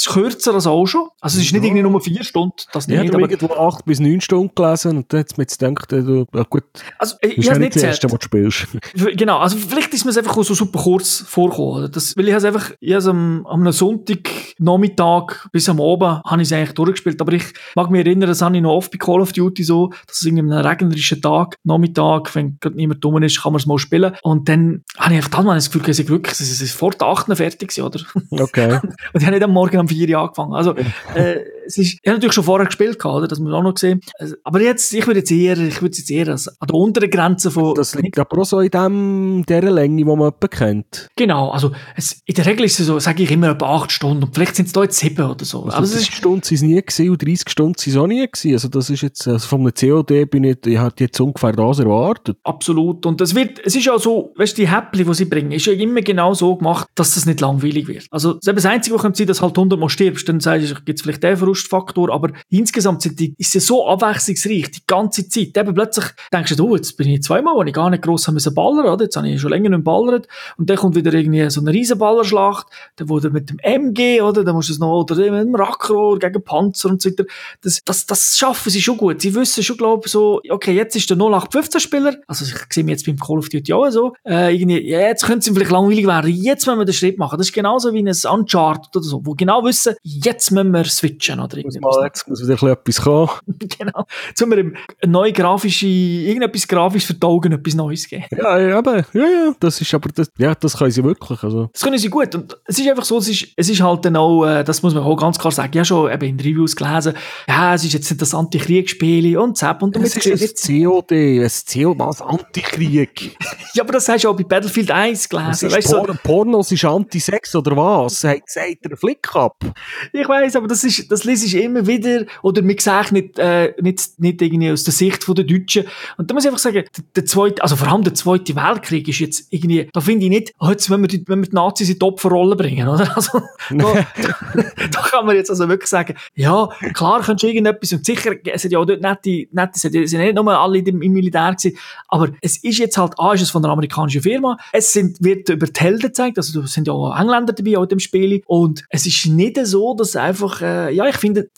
ist kürzer als auch schon. Also es ist nicht irgendwie nur vier Stunden, das Ich nicht, habe aber, irgendwo acht bis neun Stunden gelesen und dann hat es mir jetzt gedacht, äh, du, ja gut, also ich, ich ja habe nicht das erste, gezählt. was du spielst. Genau, also vielleicht ist mir es einfach auch so super kurz vorgekommen. Das, weil ich es einfach, ich has am, am einem Sonntag Nachmittag bis am Abend habe ich es eigentlich durchgespielt. Aber ich mag mich erinnern, das habe ich noch oft bei Call of Duty so, dass es irgendwie an einem regnerischen Tag, Nachmittag, wenn gerade niemand dumm ist, kann man es mal spielen. Und dann habe ich einfach dann mal das Gefühl, dass ich wirklich, es ist vor der 8. fertig gewesen, oder? Okay. *laughs* Und ich habe nicht am Morgen um 4 Uhr angefangen. Also, äh, es ist, ich habe natürlich schon vorher gespielt, gehabt, oder? Das muss man auch noch sehen. Also, aber jetzt, ich würde jetzt eher, ich würde jetzt eher als, an der unteren Grenze von, Das liegt aber auch so in dem, dieser Länge, die man kennt. Genau, also es, in der Regel ist es so, sage ich immer etwa 8 Stunden und vielleicht sind es da jetzt 7 oder so. Also Also, es 30 ist, Stunden sind es nie gewesen und 30 Stunden sind es auch nie gewesen. Also das ist jetzt, also von einem COD bin ich, ich hatte jetzt ungefähr das erwartet. absolut. Und es wird, es ist ja so, weißt du, die Häppchen, die sie bringen, ist ja immer genau so gemacht, dass das nicht langweilig wird. Also das Einzige, was sein dass halt 100 Mal stirbst, dann sagst du, gibt es vielleicht den Verlustfaktor, aber insgesamt ist es so abwechslungsreich, die ganze Zeit. Eben plötzlich denkst du, oh, jetzt bin ich zweimal, wo ich gar nicht gross müssen ballern, oder? Jetzt habe ich schon länger nicht ballert. Und dann kommt wieder irgendwie so eine Riesenballerschlacht, dann wurde mit dem MG, oder? Dann musst du es noch, oder mit dem Rackrohr gegen Panzer und so weiter. Das, das, das schaffen sie schon gut. Sie wissen schon, glaube ich, so, okay, jetzt ist der 0815-Spieler, also ich sehe mich jetzt beim Call of Duty auch so, äh, irgendwie, ja, jetzt könnte es vielleicht langweilig werden, jetzt müssen wir den Schritt machen. Das ist genauso wie ein Uncharted oder so, wo genau wissen, jetzt müssen wir switchen, oder Muss irgendwas. mal, jetzt muss wieder ein bisschen etwas kommen. *laughs* *laughs* genau. Jetzt müssen wir eine neue grafische, irgendetwas grafisch für die Augen, etwas Neues geben. Ja, ja, eben. Ja, ja, das ist aber, das, ja, das können sie wirklich. Also. Das können sie gut. Und es ist einfach so, es ist, es ist halt dann auch, äh, das muss man auch ganz klar sagen, ich habe schon eben in Reviews gelesen, ja, es ist jetzt nicht das Antikriegsspiel und Zap und Es damit ist ein COD, ein COD, was Antikrieg. *laughs* Ja, aber das hast du auch bei Battlefield 1 Es gelesen. ist Weißt, du, so, Porn, Pornos ist Anti-Sex oder was? Sagt, er Flick ab? ich weiß, aber das ist, das lese ich immer wieder, oder mir gesagt nicht, äh, nicht, nicht irgendwie aus der Sicht der Deutschen. Und da muss ich einfach sagen, der, der zweite, also vor allem der zweite Weltkrieg ist jetzt irgendwie, da finde ich nicht, oh, jetzt wenn wir die, wenn wir die Nazis in die Opferrolle bringen, oder? *laughs* Also, da, *laughs* da kann man jetzt also wirklich sagen, ja, klar kannst du irgendetwas, und sicher, es sind ja auch dort nette, nette, es sind ja nicht nur alle im, Militär gewesen, aber es ist jetzt halt, A, ist es von einer amerikanischen Firma, es sind, wird über die Helden gezeigt, also da sind ja auch Engländer dabei, auch in dem Spiel, und es ist nicht so, dass einfach, äh, ja, ich finde,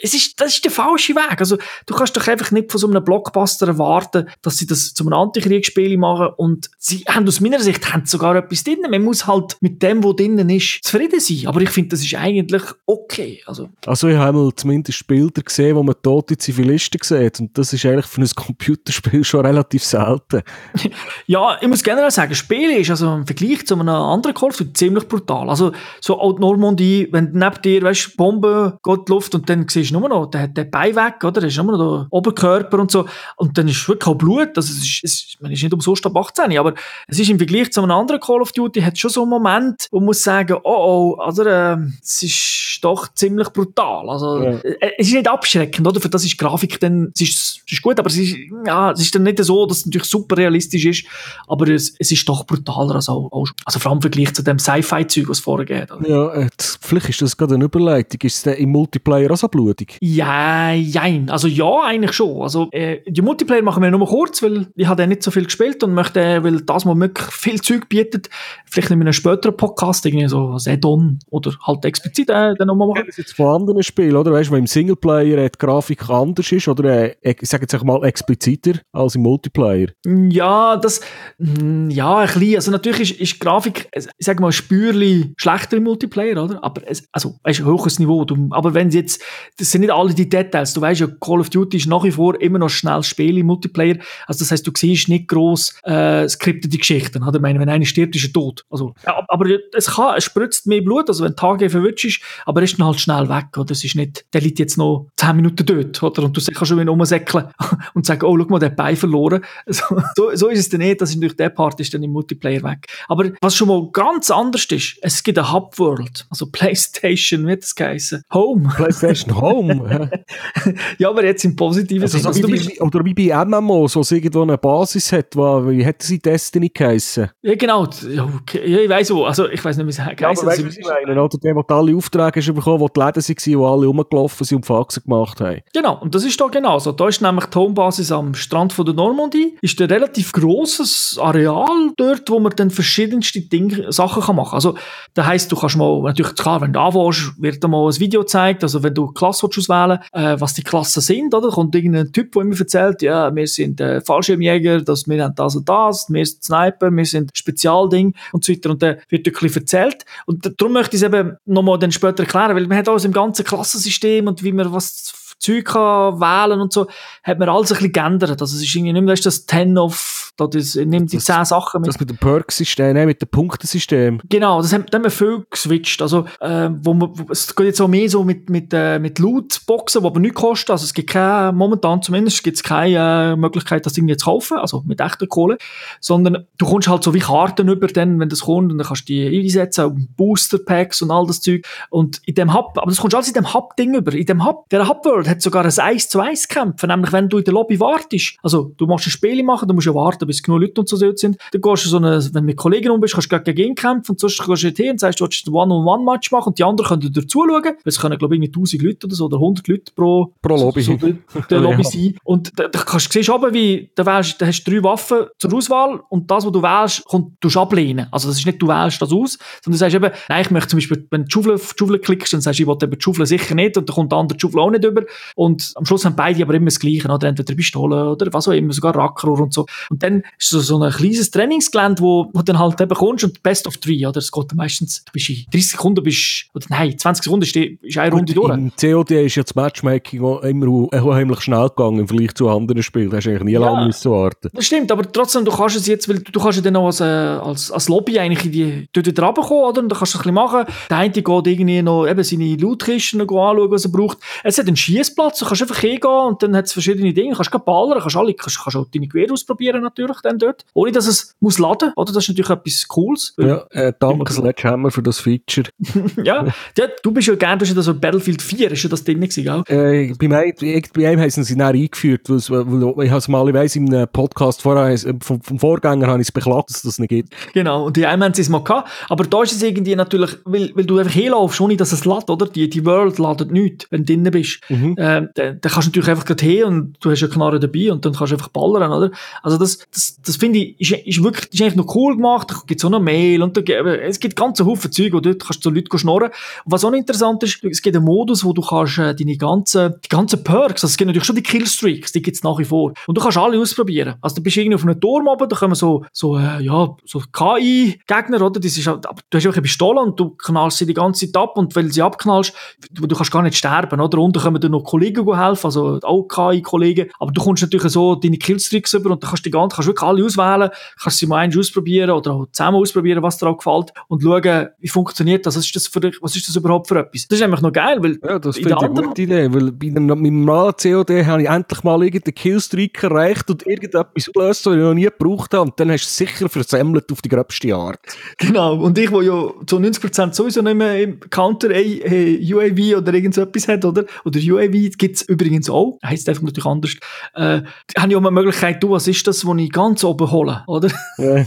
es ist, das ist der falsche Weg. Also, du kannst doch einfach nicht von so einem Blockbuster erwarten, dass sie das zu einem Antikriegsspiel machen. Und sie haben aus meiner Sicht haben sogar etwas drin. Man muss halt mit dem, was drinnen ist, zufrieden sein. Aber ich finde, das ist eigentlich okay. Also, Also ich habe mal zumindest Bilder gesehen, wo man tote Zivilisten sieht und das ist eigentlich für ein Computerspiel schon relativ selten. *laughs* ja, ich muss generell sagen, das Spiel ist also im Vergleich zu einem anderen Call ziemlich brutal. Also, so die Normandie, wenn neben dir, weißt, Bombe geht in die Luft und dann siehst du nur noch, der hat den Bein weg, oder? Da ist nur noch der Oberkörper und so. Und dann ist wirklich auch Blut. Also, es ist, es ist, man ist nicht umsonst ab 18, aber es ist im Vergleich zu einem anderen Call of Duty, hat schon so einen Moment, wo man muss sagen, oh, oh, also, äh, es ist doch ziemlich brutal. Also, Ja. äh, es ist nicht abschreckend, oder? Für das ist die Grafik dann, es ist, es ist gut, aber es ist, ja, es ist dann nicht so, dass es natürlich super realistisch ist, aber es, es ist doch brutaler als auch, auch also vor allem im Vergleich zu dem Sci-Fi-Zeug, was es vorher oder? Ja, äh, vielleicht ist das gerade eine Überleitung. Ist es denn im Multiplayer auch so blutig? Ja, jein. Also ja, eigentlich schon. Also äh, die Multiplayer machen wir nur kurz, weil ich habe ja nicht so viel gespielt und möchte, äh, weil das mal wirklich viel Zeug bietet, vielleicht in einem späteren Podcast, irgendwie so Sedon oder halt explizit äh, dann nochmal machen. Das ist jetzt von anderen Spielen, oder? Weißt du, im Singleplayer äh, die Grafik anders ist oder äh, ich sage jetzt mal expliziter als im Multiplayer? Ja, das, mm, ja, ein bisschen. Also natürlich ist, ist die Grafik, ich sag mal, ein Spürli schlechter im Multiplayer, oder? Aber es, also, es ist ein hohes Niveau. Aber wenn sie jetzt, das sind nicht alle die Details. Du weißt ja, Call of Duty ist nach wie vor immer noch schnell Spiel im Multiplayer. Also das heißt, du siehst nicht gross, äh, skriptete Geschichten? Ich meine, wenn einer stirbt, ist er tot. Also, aber es kann, es spritzt mehr Blut, also wenn Tage ist, aber er ist dann halt schnell weg, oder? Es ist nicht, der liegt jetzt noch 10 Minuten dort, oder? Und du kannst schon wieder rumsäckeln *laughs* und sagen, oh, schau mal, der hat Bein verloren. *laughs* So, so, so ist es dann nicht, das ist natürlich der Part ist dann im Multiplayer weg. Aber was schon mal ganz anders ist, es gibt eine Hub-World, also *laughs* Playstation, wie hat das geheißen? Home. PlayStation Traum. *laughs* ja, aber jetzt im positiven also, Sinn. so Also, du wie, bist, wie, oder wie bei MMOs, wo es irgendwo eine Basis hat, wo, wie hätte sie Destiny geheissen? ja, genau. Ja, okay. ja, ich weiss wo. Also, ich weiss nicht, wie es heisst. Ja, aber weißt du, was ich meine? Oder der, der alle Aufträge hast bekommen, wo die Läden waren, wo alle rumgelaufen sind und Faxen gemacht haben. Genau, und das ist da genauso. Da ist nämlich die Homebasis am Strand von der Normandie. Ist ein relativ grosses Areal dort, wo man dann verschiedenste Dinge, Sachen kann machen kann. Also, das heisst, du kannst mal, natürlich klar, wenn du anfängst, wird dir mal ein Video gezeigt, also wenn du Klasse willst auswählen äh, was die Klassen sind, oder? Kommt irgendein Typ, der immer erzählt, ja, wir sind äh, Fallschirmjäger, dass wir haben das und das, wir sind Sniper, wir sind Spezialding und so weiter. Und dann wird wirklich erzählt. Und darum möchte ich es eben nochmal dann später erklären, weil man hat alles im ganzen Klassensystem und wie man was Zeug kann wählen und so, hat man alles ein bisschen geändert. Also es ist irgendwie nicht mehr das 10 of, das nimmt die Das- 10 Sachen mit. Das mit dem Perk-System, mit dem Punktesystem. Genau, das haben, da haben wir viel geswitcht. Also, äh, wo man, es geht jetzt auch mehr so mit, mit, äh, mit Lootboxen, die aber nichts kosten. Also, es gibt keine, momentan zumindest, gibt es keine äh, Möglichkeit, das jetzt zu kaufen, also mit echter Kohle, sondern du kommst halt so wie Karten über, dann, wenn das kommt, und dann kannst du die einsetzen, Booster-Packs und all das Zeug. Und in dem Hub, aber das kommst du alles in dem Hub-Ding über. In dem Hub, der Hub-World hat sogar ein 1 zu 1 kämpfen, nämlich wenn du in der Lobby wartest. Also, du machst ein Spiel machen, du musst ja warten, bis genug Leute und so sind. Dann gehst du so eine, wenn du mit Kollegen rum bist, kannst du gegen ihn kämpfen und sonst gehst du hin und sagst, du willst ein One-on-One-Match machen und die anderen können dir zuschauen. Weil Es können, glaube ich, irgendwie 1000 Leute oder so, oder 100 Leute pro, Pro Lobby. So, so der. *laughs* Lobby sein. Und da, da kannst du siehst aber, wie, da, wählst, da hast du drei Waffen zur Auswahl und das, was du wählst, kommt, du ablehnen. Also, das ist nicht, du wählst das aus, sondern du sagst eben, nein, ich möchte zum Beispiel, wenn du die Schaufel, auf die Schaufel klickst, dann sagst du, ich will eben die Schaufel sicher nicht und dann kommt der andere die Schaufel auch nicht über. Und am Schluss haben beide aber immer das Gleiche, oder? Entweder Pistole oder was auch immer, sogar Rackrohr und so. Und dann ist so, so ein kleines Trainingsgelände, wo, wo du dann halt eben kommst und Best of Three, oder? Es geht dann meistens, du bist in 30 Sekunden, bist, oder nein, 20 Sekunden ist, die- ist eine Runde durch. Im COD ist ja das Matchmaking immer unheimlich schnell gegangen im Vergleich zu anderen Spielen. Da hast du eigentlich nie Ja. lange müssen warten. Das stimmt, aber trotzdem, du kannst es jetzt, weil du, du kannst ja dann auch als, äh, als, als Lobby eigentlich in die, dort wieder runterkommen, oder? Und dann kannst du ein bisschen machen. Der eine geht irgendwie noch eben seine Lootkisten anschauen, was er braucht. Es hat einen Schießplatz, du kannst einfach hingehen und dann hat es verschiedene Dinge. Du kannst ballern, kannst alle, kannst, kannst auch deine Gewehre ausprobieren natürlich dann dort. Ohne, dass es muss laden, oder? Das ist natürlich etwas Cooles. Ja, äh, danke Sledgehammer für das Feature. *laughs* ja. ja. Du bist ja gern, du hast ja das so Battlefield 4, ist ja das drin gewesen, gell? Äh, bei, mir, bei einem haben sie dann eingeführt, weil, weil ich habe es mal, ich weiss, im Podcast vorher, äh, vom, vom Vorgänger habe ich es beklagt, dass das nicht geht. Genau, und die einen haben es mal gehabt, aber da ist es irgendwie natürlich, weil, weil du einfach hinlaufst, ohne dass es lädt, oder? Die, die World ladet nichts, wenn du drinnen bist. Mhm. Ähm, dann, dann kannst du natürlich einfach gerade hin und du hast ja Knarre dabei und dann kannst du einfach ballern, oder? Also das, das, das finde ich, ist, ist wirklich, ist eigentlich noch cool gemacht, da gibt's auch noch Mail und da, gibt- es gibt ganze Haufen Zeug, wo dort kannst du so Leute schnorren. Und was auch noch interessant ist, es gibt einen Modus, wo du kannst äh, deine ganzen, die ganzen Perks, also es gibt natürlich schon die Killstreaks, die gibt's nach wie vor. Und du kannst alle ausprobieren. Also du bist irgendwie auf einem Turm oben, da kommen so, so, äh, ja, so KI-Gegner, oder? Das ist, halt- du hast einfach eine Pistole und du knallst sie die ganze Zeit ab und weil sie abknallst, du, du kannst gar nicht sterben, oder? Unten kommen dann noch Kollegen helfen, also auch KI-Kollegen. Aber du kommst natürlich so deine Killstreaks über und dann kannst du die ganze, kannst wirklich alle auswählen, kannst sie mal eins ausprobieren oder auch zusammen ausprobieren, was dir auch gefällt und schauen, wie funktioniert das, was ist das für, was ist das überhaupt für etwas? Das ist nämlich noch geil, weil Ja, das in finde ich eine gute Idee, weil bei mit dem normalen COD habe ich endlich mal irgendeinen Killstreak erreicht und irgendetwas gelöst, was ich noch nie gebraucht habe und dann hast du es sicher versemmelt auf die gröbste Art. Genau, und ich, wo ja zu 90% sowieso nicht mehr im Counter UAV oder irgend so etwas hat, oder? Oder UAV gibt's übrigens auch, heisst einfach natürlich anders, äh, habe ich auch mal die Möglichkeit, du, was ist das, was ich ganz oben hole, oder? Ja.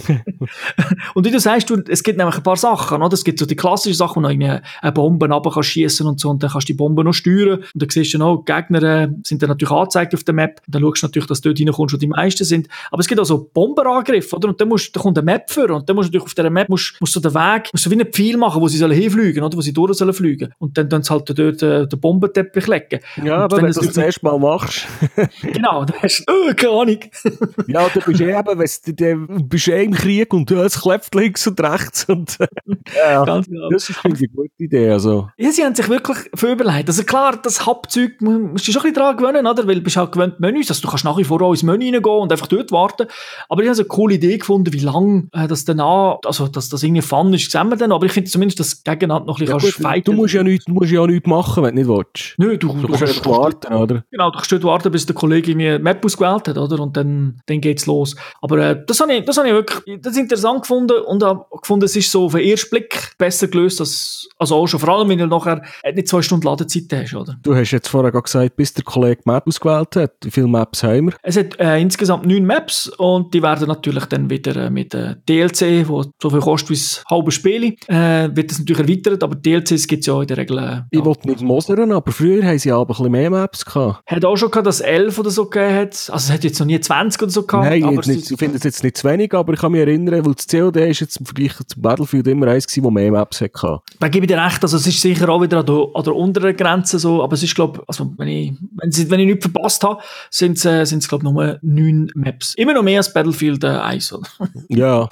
*laughs* Und wie du sagst, du, es gibt nämlich ein paar Sachen, oder? Es gibt so die klassischen Sachen, wo du irgendwie eine Bombe runter schiessen und so, und dann kannst du die Bombe noch steuern. Und dann siehst du noch, die Gegner äh, sind dann natürlich angezeigt auf der Map. Und dann schaust du natürlich, dass du dort reinkommst, wo die meisten sind. Aber es gibt auch so Bomberangriffe, oder? Und dann, musst, dann kommt eine Map für, und dann musst du natürlich auf dieser Map, musst, musst du den Weg, musst du wie einen Pfeil machen, wo sie sollen hinfliegen, oder? Wo sie durch sollen fliegen. Und dann, dann sie halt dort äh, den Bombenteppich legen. Ja, Und aber wenn wenn du das das erste Mal machst, *laughs* Genau, dann hast du, äh, keine Ahnung. *laughs* ja, du bist eh eben, weißt du, bist eh im Krieg und du es klebt links und rechts und ja, Ganz genau. das ist eine gute Idee, also. Ja, sie haben sich wirklich viel überlegt. Also klar, das Hauptzeug mu- musst du schon ein bisschen dran gewöhnen, oder? Weil du bist halt gewöhnt Menüs, also du kannst nach wie vor auch ins Menü reingehen und einfach dort warten. Aber ich habe so eine coole Idee gefunden, wie lang äh, das dann an, also dass das irgendwie Fun ist, sehen wir dann. Aber ich finde zumindest, dass du gegeneinander noch ein Ja, bisschen gut, kannst du musst ja nichts, musst ja nichts machen, wenn du nicht willst. Nö, du, du, Du kannst kannst du warten, oder? Genau, du kannst dort warten, bis der Kollege mir Map ausgewählt hat, oder? Und dann, dann geht's los. Aber äh, das habe ich, das hab ich wirklich das interessant gefunden und habe gefunden, es ist so auf den ersten Blick besser gelöst, als, als auch schon. Vor allem, wenn du nachher nicht zwei Stunden Ladezeit hast, oder? Du hast jetzt vorher gesagt, bis der Kollege Map ausgewählt hat. Wie viele Maps haben wir? Es hat äh, insgesamt neun Maps und die werden natürlich dann wieder äh, mit äh, DLC, wo so viel kostet wie das halbe Spiel, äh, wird das natürlich erweitert, aber DLCs gibt es ja in der Regel. Äh, Ich wollte nicht mosern, aber früher haben sie aber bisschen mehr Maps gehabt. Hat auch schon gehabt, dass 11 oder so gegeben hat. Also es hat jetzt noch nie 20 oder so gehabt. Nein, aber nicht, ich finde es jetzt nicht zu wenig, aber ich kann mich erinnern, weil das COD ist jetzt im Vergleich zum Battlefield immer eins gewesen, wo mehr Maps hatte. Da gebe ich dir recht, also es ist sicher auch wieder an der, an der unteren Grenze so, aber es ist, glaube also wenn ich, wenn, sie, wenn ich nichts verpasst habe, sind es, äh, sind's, glaube ich, nur neun Maps. Immer noch mehr als Battlefield äh, 1, oder? *laughs* *laughs* Ja,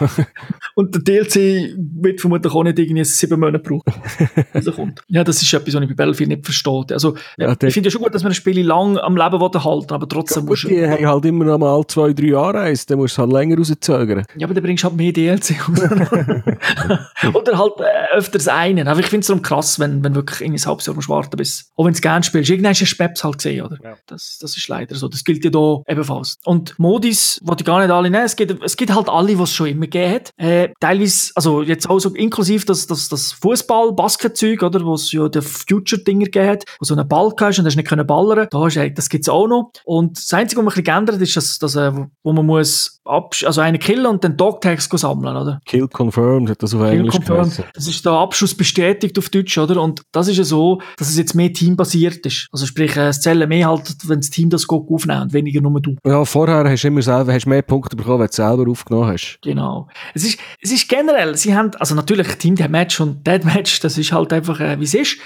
Und der DLC wird vermutlich auch nicht irgendwie sieben Monate brauchen, *laughs* bis er kommt. Ja, das ist etwas, was ich bei Battlefield nicht verstehe. Also, ja, der- ich finde ja schon gut, dass man ein Spiel lang am Leben will halten aber trotzdem musst gut, du, die haben halt immer noch mal zwei, drei Jahre eins, dann musst du es halt länger rauszögern. ja, aber dann bringst du halt mehr DLC. *laughs* Oder halt äh, öfters einen. Aber ich finde es darum krass, wenn, wenn wirklich irgendwie ein halbes Jahr musst warten bis, auch wenn du es gerne spielst. Irgendwann hast du Speps halt gesehen, oder? Das, das ist leider so. Das gilt ja da ebenfalls. Und Modis, wollte ich gar nicht alle nehmen. Es gibt, es gibt halt alle, was es schon immer gegeben hat. Äh, teilweise, also jetzt auch so inklusive das, das, das Fußball, Basketzeug, oder? Wo es ja der Future-Dinger gegeben hat, wo so einen Ball hast und hast nicht können ballern. Da eigentlich- das gibt's auch noch. Und das Einzige, was man ein bisschen geändert hat, ist, dass, dass äh, wo man muss absch also einen killen und dann Dogtags sammeln, oder? Kill confirmed hat das auf Kill Englisch confirmed. Das ist der Abschuss bestätigt auf Deutsch, oder? Und das ist ja so, dass es jetzt mehr teambasiert ist. Also sprich, äh, es zählen mehr halt, wenn das Team das aufnehmen und weniger nur du. Ja, vorher hast du immer selber, hast mehr Punkte bekommen, wenn du es selber aufgenommen hast. Genau. Es ist, es ist generell, sie haben, also natürlich Team Match und Deadmatch, das ist halt einfach, äh, wie es ist.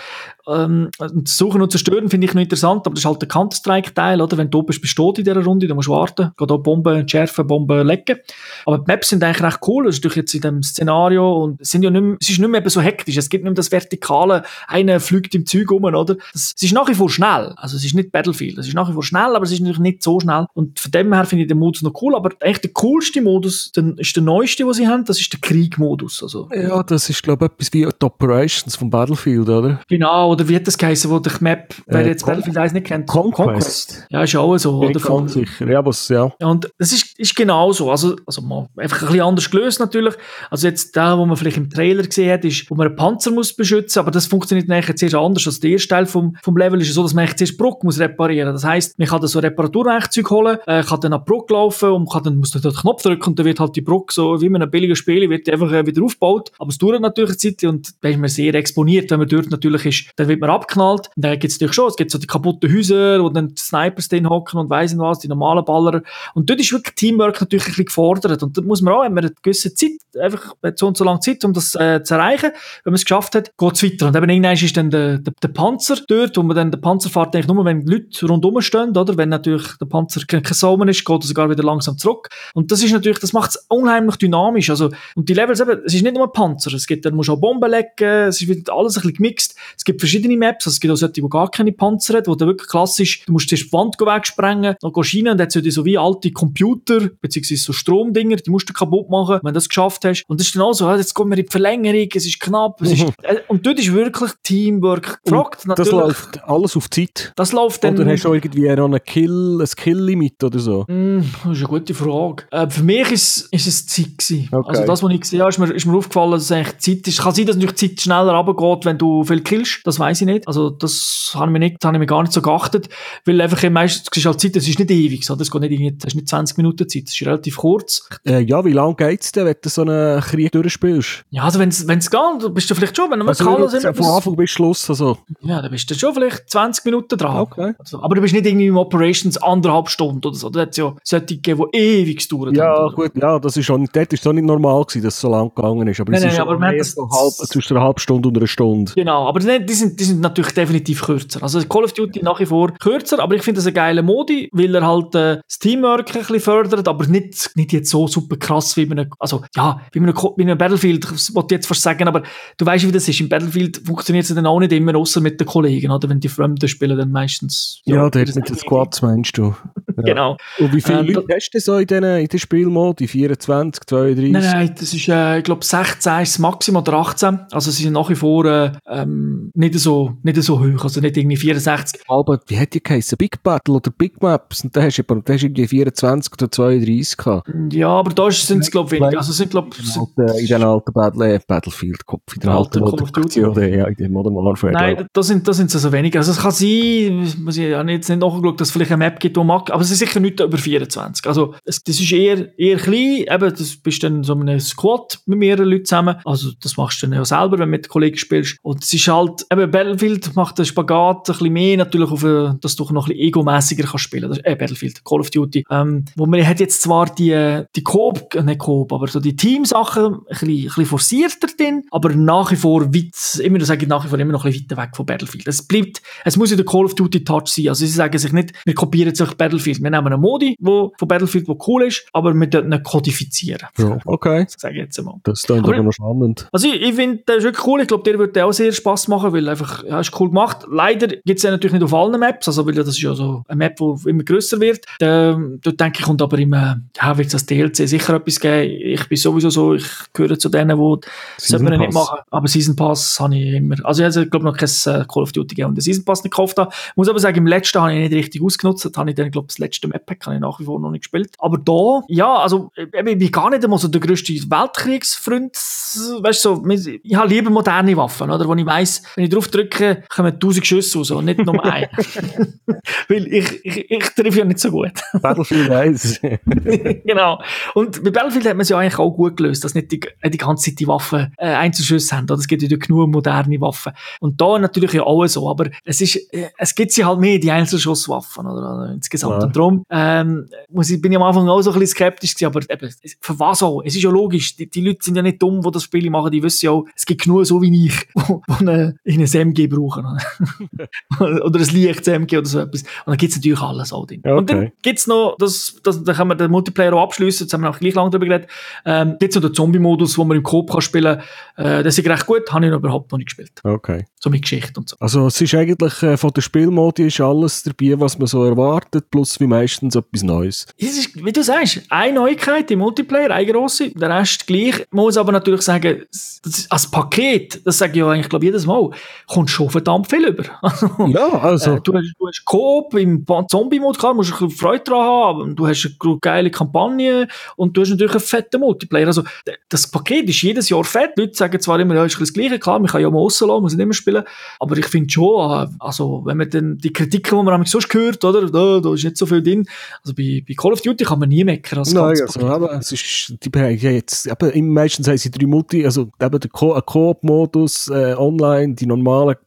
Ähm, Suchen und Zerstören finde ich noch interessant, aber das ist halt der Counter-Strike-Teil, oder? Wenn du oben bist, besteht in dieser Runde, dann musst du warten, geht auch Bomben schärfen, Bomben lecken. Aber die Maps sind eigentlich recht cool, das ist durch jetzt in dem Szenario und es sind ja nicht mehr, es ist nicht mehr eben so hektisch, es gibt nicht mehr das Vertikale, einer fliegt im Zeug um, oder? Das, es ist nach wie vor schnell, also es ist nicht Battlefield, es ist nach wie vor schnell, aber es ist natürlich nicht so schnell. Und von dem her finde ich den Modus noch cool, aber eigentlich der coolste Modus den, ist der neueste, den sie haben, das ist der Krieg-Modus, also. Ja, das ist, glaube ich, etwas wie die Operations vom Battlefield, oder? Genau, oder wie hat das geheißen, wo der Map, wer Äh, jetzt Con- Battlefield 1 nicht kennt? Conquest. Ja, ist ja auch so, oder? ganz sicher. Ja, was, ja. Ja, und das ist, ist genau so. Also, also mal einfach ein bisschen anders gelöst natürlich. Also jetzt der, wo man vielleicht im Trailer gesehen hat, ist, wo man einen Panzer muss beschützen, aber das funktioniert eigentlich jetzt erst anders. Also der erste Teil vom, vom Level ist so, dass man eigentlich zuerst Brücke muss reparieren. Das heisst, man kann dann so Reparaturwerkzeug holen, äh, kann dann an die Brücke laufen und kann dann, muss dann den Knopf drücken und dann wird halt die Brücke so, wie in einem billigen Spiel, wird einfach äh, wieder aufgebaut. Aber es dauert natürlich eine Zeit und da ist man sehr exponiert, wenn man dort natürlich ist. Dann wird man abknallt. Und dann gibt es natürlich schon, es gibt so die kaputten Häuser, wo dann die Snipers drin hocken und weiss was, die normalen Baller. Und dort ist wirklich Teamwork natürlich ein bisschen gefordert. Und da muss man auch, wenn man eine gewisse Zeit, einfach so und so lange Zeit, um das äh, zu erreichen, wenn man es geschafft hat, geht es weiter. Und eben irgendwann ist dann der, der, der Panzer dort, wo man dann, der Panzer fährt eigentlich nur, wenn die Leute rundherum stehen, oder? Wenn natürlich der Panzer kein kein Sau mehr ist, geht er sogar wieder langsam zurück. Und das ist natürlich, das macht es unheimlich dynamisch. Also, und die Levels eben, es ist nicht nur ein Panzer, es gibt, dann musst du auch Bomben legen, es ist wieder alles ein bisschen gemixt. Es gibt verschiedene Maps, also es gibt auch solche, die gar keine Panzer hat, wo du wirklich klassisch, du musst zuerst die Wand wegsprengen, dann gehst du rein und dann hat so wie alte Computer, beziehungsweise so Stromdinger, die musst du kaputt machen, wenn du das geschafft hast. Und das ist dann auch so, ah, jetzt kommen wir in die Verlängerung, es ist knapp, es ist, *laughs* äh, und dort ist wirklich Teamwork gefragt. Das Natürlich, läuft alles auf Zeit. das läuft dann... Oder hast du irgendwie noch einen Kill, ein Kill-Limit oder so? Mm, Das ist eine gute Frage. Äh, für mich ist, ist es Zeit gewesen. Okay. Also das, was ich gesehen habe, ist mir, ist mir aufgefallen, dass es eigentlich Zeit ist. Kann sein, dass natürlich die Zeit schneller runtergeht, wenn du viel killst. Das weiß ich nicht. Also das habe ich mir nicht, das habe ich mir gar nicht so geachtet. Weil einfach im meisten, es ist halt Zeit, es ist nicht ewig. Oder? Es geht nicht, es ist nicht 20 Minuten Zeit. Es ist relativ kurz. Äh, ja, wie lange geht's denn, wenn du so einen Krieg durchspielst? Ja, also wenn es geht, dann bist du vielleicht schon, wenn du Also, wenn sind, von Anfang bis Schluss, also. ja, dann bist du schon vielleicht 20 Minuten dran. Okay. Also, aber du bist nicht irgendwie im Operations anderthalb Stunden oder so. Da hat es ja solche gegeben, die ewig dauern. Ja, oder? gut, ja, das ist schon, dort ist es auch nicht normal gewesen, dass es so lang gegangen ist. Aber Nein, es nein, ist aber man hat das- halb, zwischen einer halben Stunde und einer Stunde. Genau, aber die, die, sind, die sind natürlich definitiv kürzer. Also Call of Duty nach wie vor kürzer, aber ich finde das ein geiler Modi, weil er halt äh, das Teamwork ein bisschen fördert, aber nicht, nicht jetzt so super krass wie in einem, also ja, wie in einem, wie in einem Battlefield, das wollte ich jetzt fast sagen, aber du weißt, wie das ist. Im Battlefield funktioniert es dann auch nicht immer, außer mit den Kollegen, oder? Wenn die Fremden spielen, dann meistens... Ja, der das mit den Squads meinst du. *laughs* genau. Und wie viele Ähm, Leute hast du so in den, in den Spielmodi? 24, 32? Nein, nein, das ist, äh, ich glaube, 16 ist das Maximum oder 18. Also sie sind nach wie vor äh, ähm, nicht, so, nicht so hoch, also nicht irgendwie 64. Aber wie hat die geheißen? Big Battle oder Big Maps? Und da hast du, da hast du irgendwie 24 oder 32 gehabt. Ja, aber da sind es, glaube ich, weniger. Also sind, glaube In den alten- in den alten Battle, äh, Battlefield-Kopf, in den Alten. Modifikationen, ja, in den Modern Warfare. glaub Nein, da sind, da sind es also weniger. Also es kann sein, muss ich ja jetzt nicht nachgeschaut, dass es vielleicht eine Map gibt, die mag, aber es ist sicher nicht über 24. Also es, das ist eher, eher klein, eben, das bist dann so ein Squad mit mehreren Leuten zusammen. Also das machst du dann ja selber, wenn du mit Kollegen spielst. Und es ist halt, eben Battlefield macht den Spagat ein bisschen mehr natürlich auf, äh, dass du noch ein bisschen egomäßiger kannst spielen. Das ist, äh, Battlefield, Call of Duty. Ähm, wo man hat jetzt zwar die, die Coop, äh, nicht Coop, aber so die Teamsachen ein bisschen, ein bisschen forcierter drin, aber nach wie vor weit, immer, das sage ich nach wie vor immer noch ein bisschen weiter weg von Battlefield. Es bleibt, es muss ja der Call of Duty Touch sein. Also sie sagen sich nicht, wir kopieren sich Battlefield. Wir nehmen einen Modi, wo, von Battlefield, wo cool ist, aber wir dürfen ihn kodifizieren. Ja, okay. Das sage ich jetzt einmal. Das ist dann Aber- aber noch spannend. Also ich, ich finde, das ist wirklich cool. Ich glaube, dir würde der auch sehr Spaß machen, weil einfach, ja, ist cool gemacht. Leider gibt es ja natürlich nicht auf allen Maps, also weil das ist ja so eine Map, die immer grösser wird. Da, dort denke ich, kommt aber immer, ja, wird es als DLC sicher etwas geben. Ich bin sowieso so, ich gehöre zu denen, die das sollte man nicht machen. Aber Season Pass habe ich immer, also ich habe, glaube noch kein äh, Call of Duty gegeben und den Season Pass nicht gekauft habe. Muss aber sagen, im letzten habe ich nicht richtig ausgenutzt. Da habe ich dann, glaube das letzte Map Pack habe ich nach wie vor noch nicht gespielt. Aber da, ja, also, ich, ich bin gar nicht einmal so der grösste Weltkriegsfreund. Weißt du, so, ich habe lieber moderne Waffen, oder? Wo ich weiss, wenn ich drauf drücke, kommen tausend Schüsse raus und nicht nur ein. *laughs* Weil ich, ich, ich treffe ja nicht so gut. Battlefield 1. *laughs* genau. Und bei Battlefield hat man es ja eigentlich auch gut gelöst, dass nicht die, äh, die ganze Zeit die Waffen äh, Einzelschüsse haben. Oder? Es gibt ja genug moderne Waffen. Und da natürlich ja auch so. Aber es ist, äh, es gibt sie halt mehr, die Einzelschusswaffen, oder? oder insgesamt. Klar. Und darum, ähm, muss ich, bin ich am Anfang auch so ein bisschen skeptisch gewesen, aber eben, für was auch? Es ist ja logisch. Die, die Leute sind ja nicht dumm, die das Spiel machen. Die wissen ja auch, es gibt genug so wie ich, *laughs* die eine, in ein SMG brauchen. oder? *laughs* ein leichtes SMG oder so etwas. Und dann gibt es natürlich alles auch drin. Und dann Okay. gibt's noch, das, das, da können wir den Multiplayer auch abschliessen, jetzt haben wir auch gleich lange darüber geredet, ähm, gibt's noch den Zombie-Modus, wo man im Coop kann spielen kann. Äh, das ist recht gut, habe ich noch überhaupt noch nicht gespielt. Okay. So mit Geschichte und so. Also es ist eigentlich äh, von der Spielmodi ist alles dabei, was man so erwartet, plus wie meistens etwas Neues. Es ist, wie du sagst, eine Neuigkeit im Multiplayer, eine grosse, der Rest gleich. Man muss aber natürlich sagen, das ist, als Paket, das sage ich ja eigentlich, glaube ich, jedes Mal, kommt schon verdammt viel über. *laughs* Ja, also Äh, du, hast, du hast Coop im Zombie-Mode, klar, musst ein bisschen Freude dran haben, du hast eine geile Kampagne und du hast natürlich einen fetten Multiplayer. Also, das Paket ist jedes Jahr fett. Die Leute sagen zwar immer, ja, ist ein das Gleiche, klar, man kann ja mal rauslassen, muss nicht immer spielen, aber ich finde schon, äh, also, wenn man dann die Kritiken, die man sonst hört, oder, da, da ist nicht so viel drin, also bei, bei Call of Duty kann man nie meckern als Nein, also, aber es ist, die haben ja jetzt, eben, im- meistens haben sie drei Multi, also eben der Co- ein Coop-Modus, äh, online, die normale,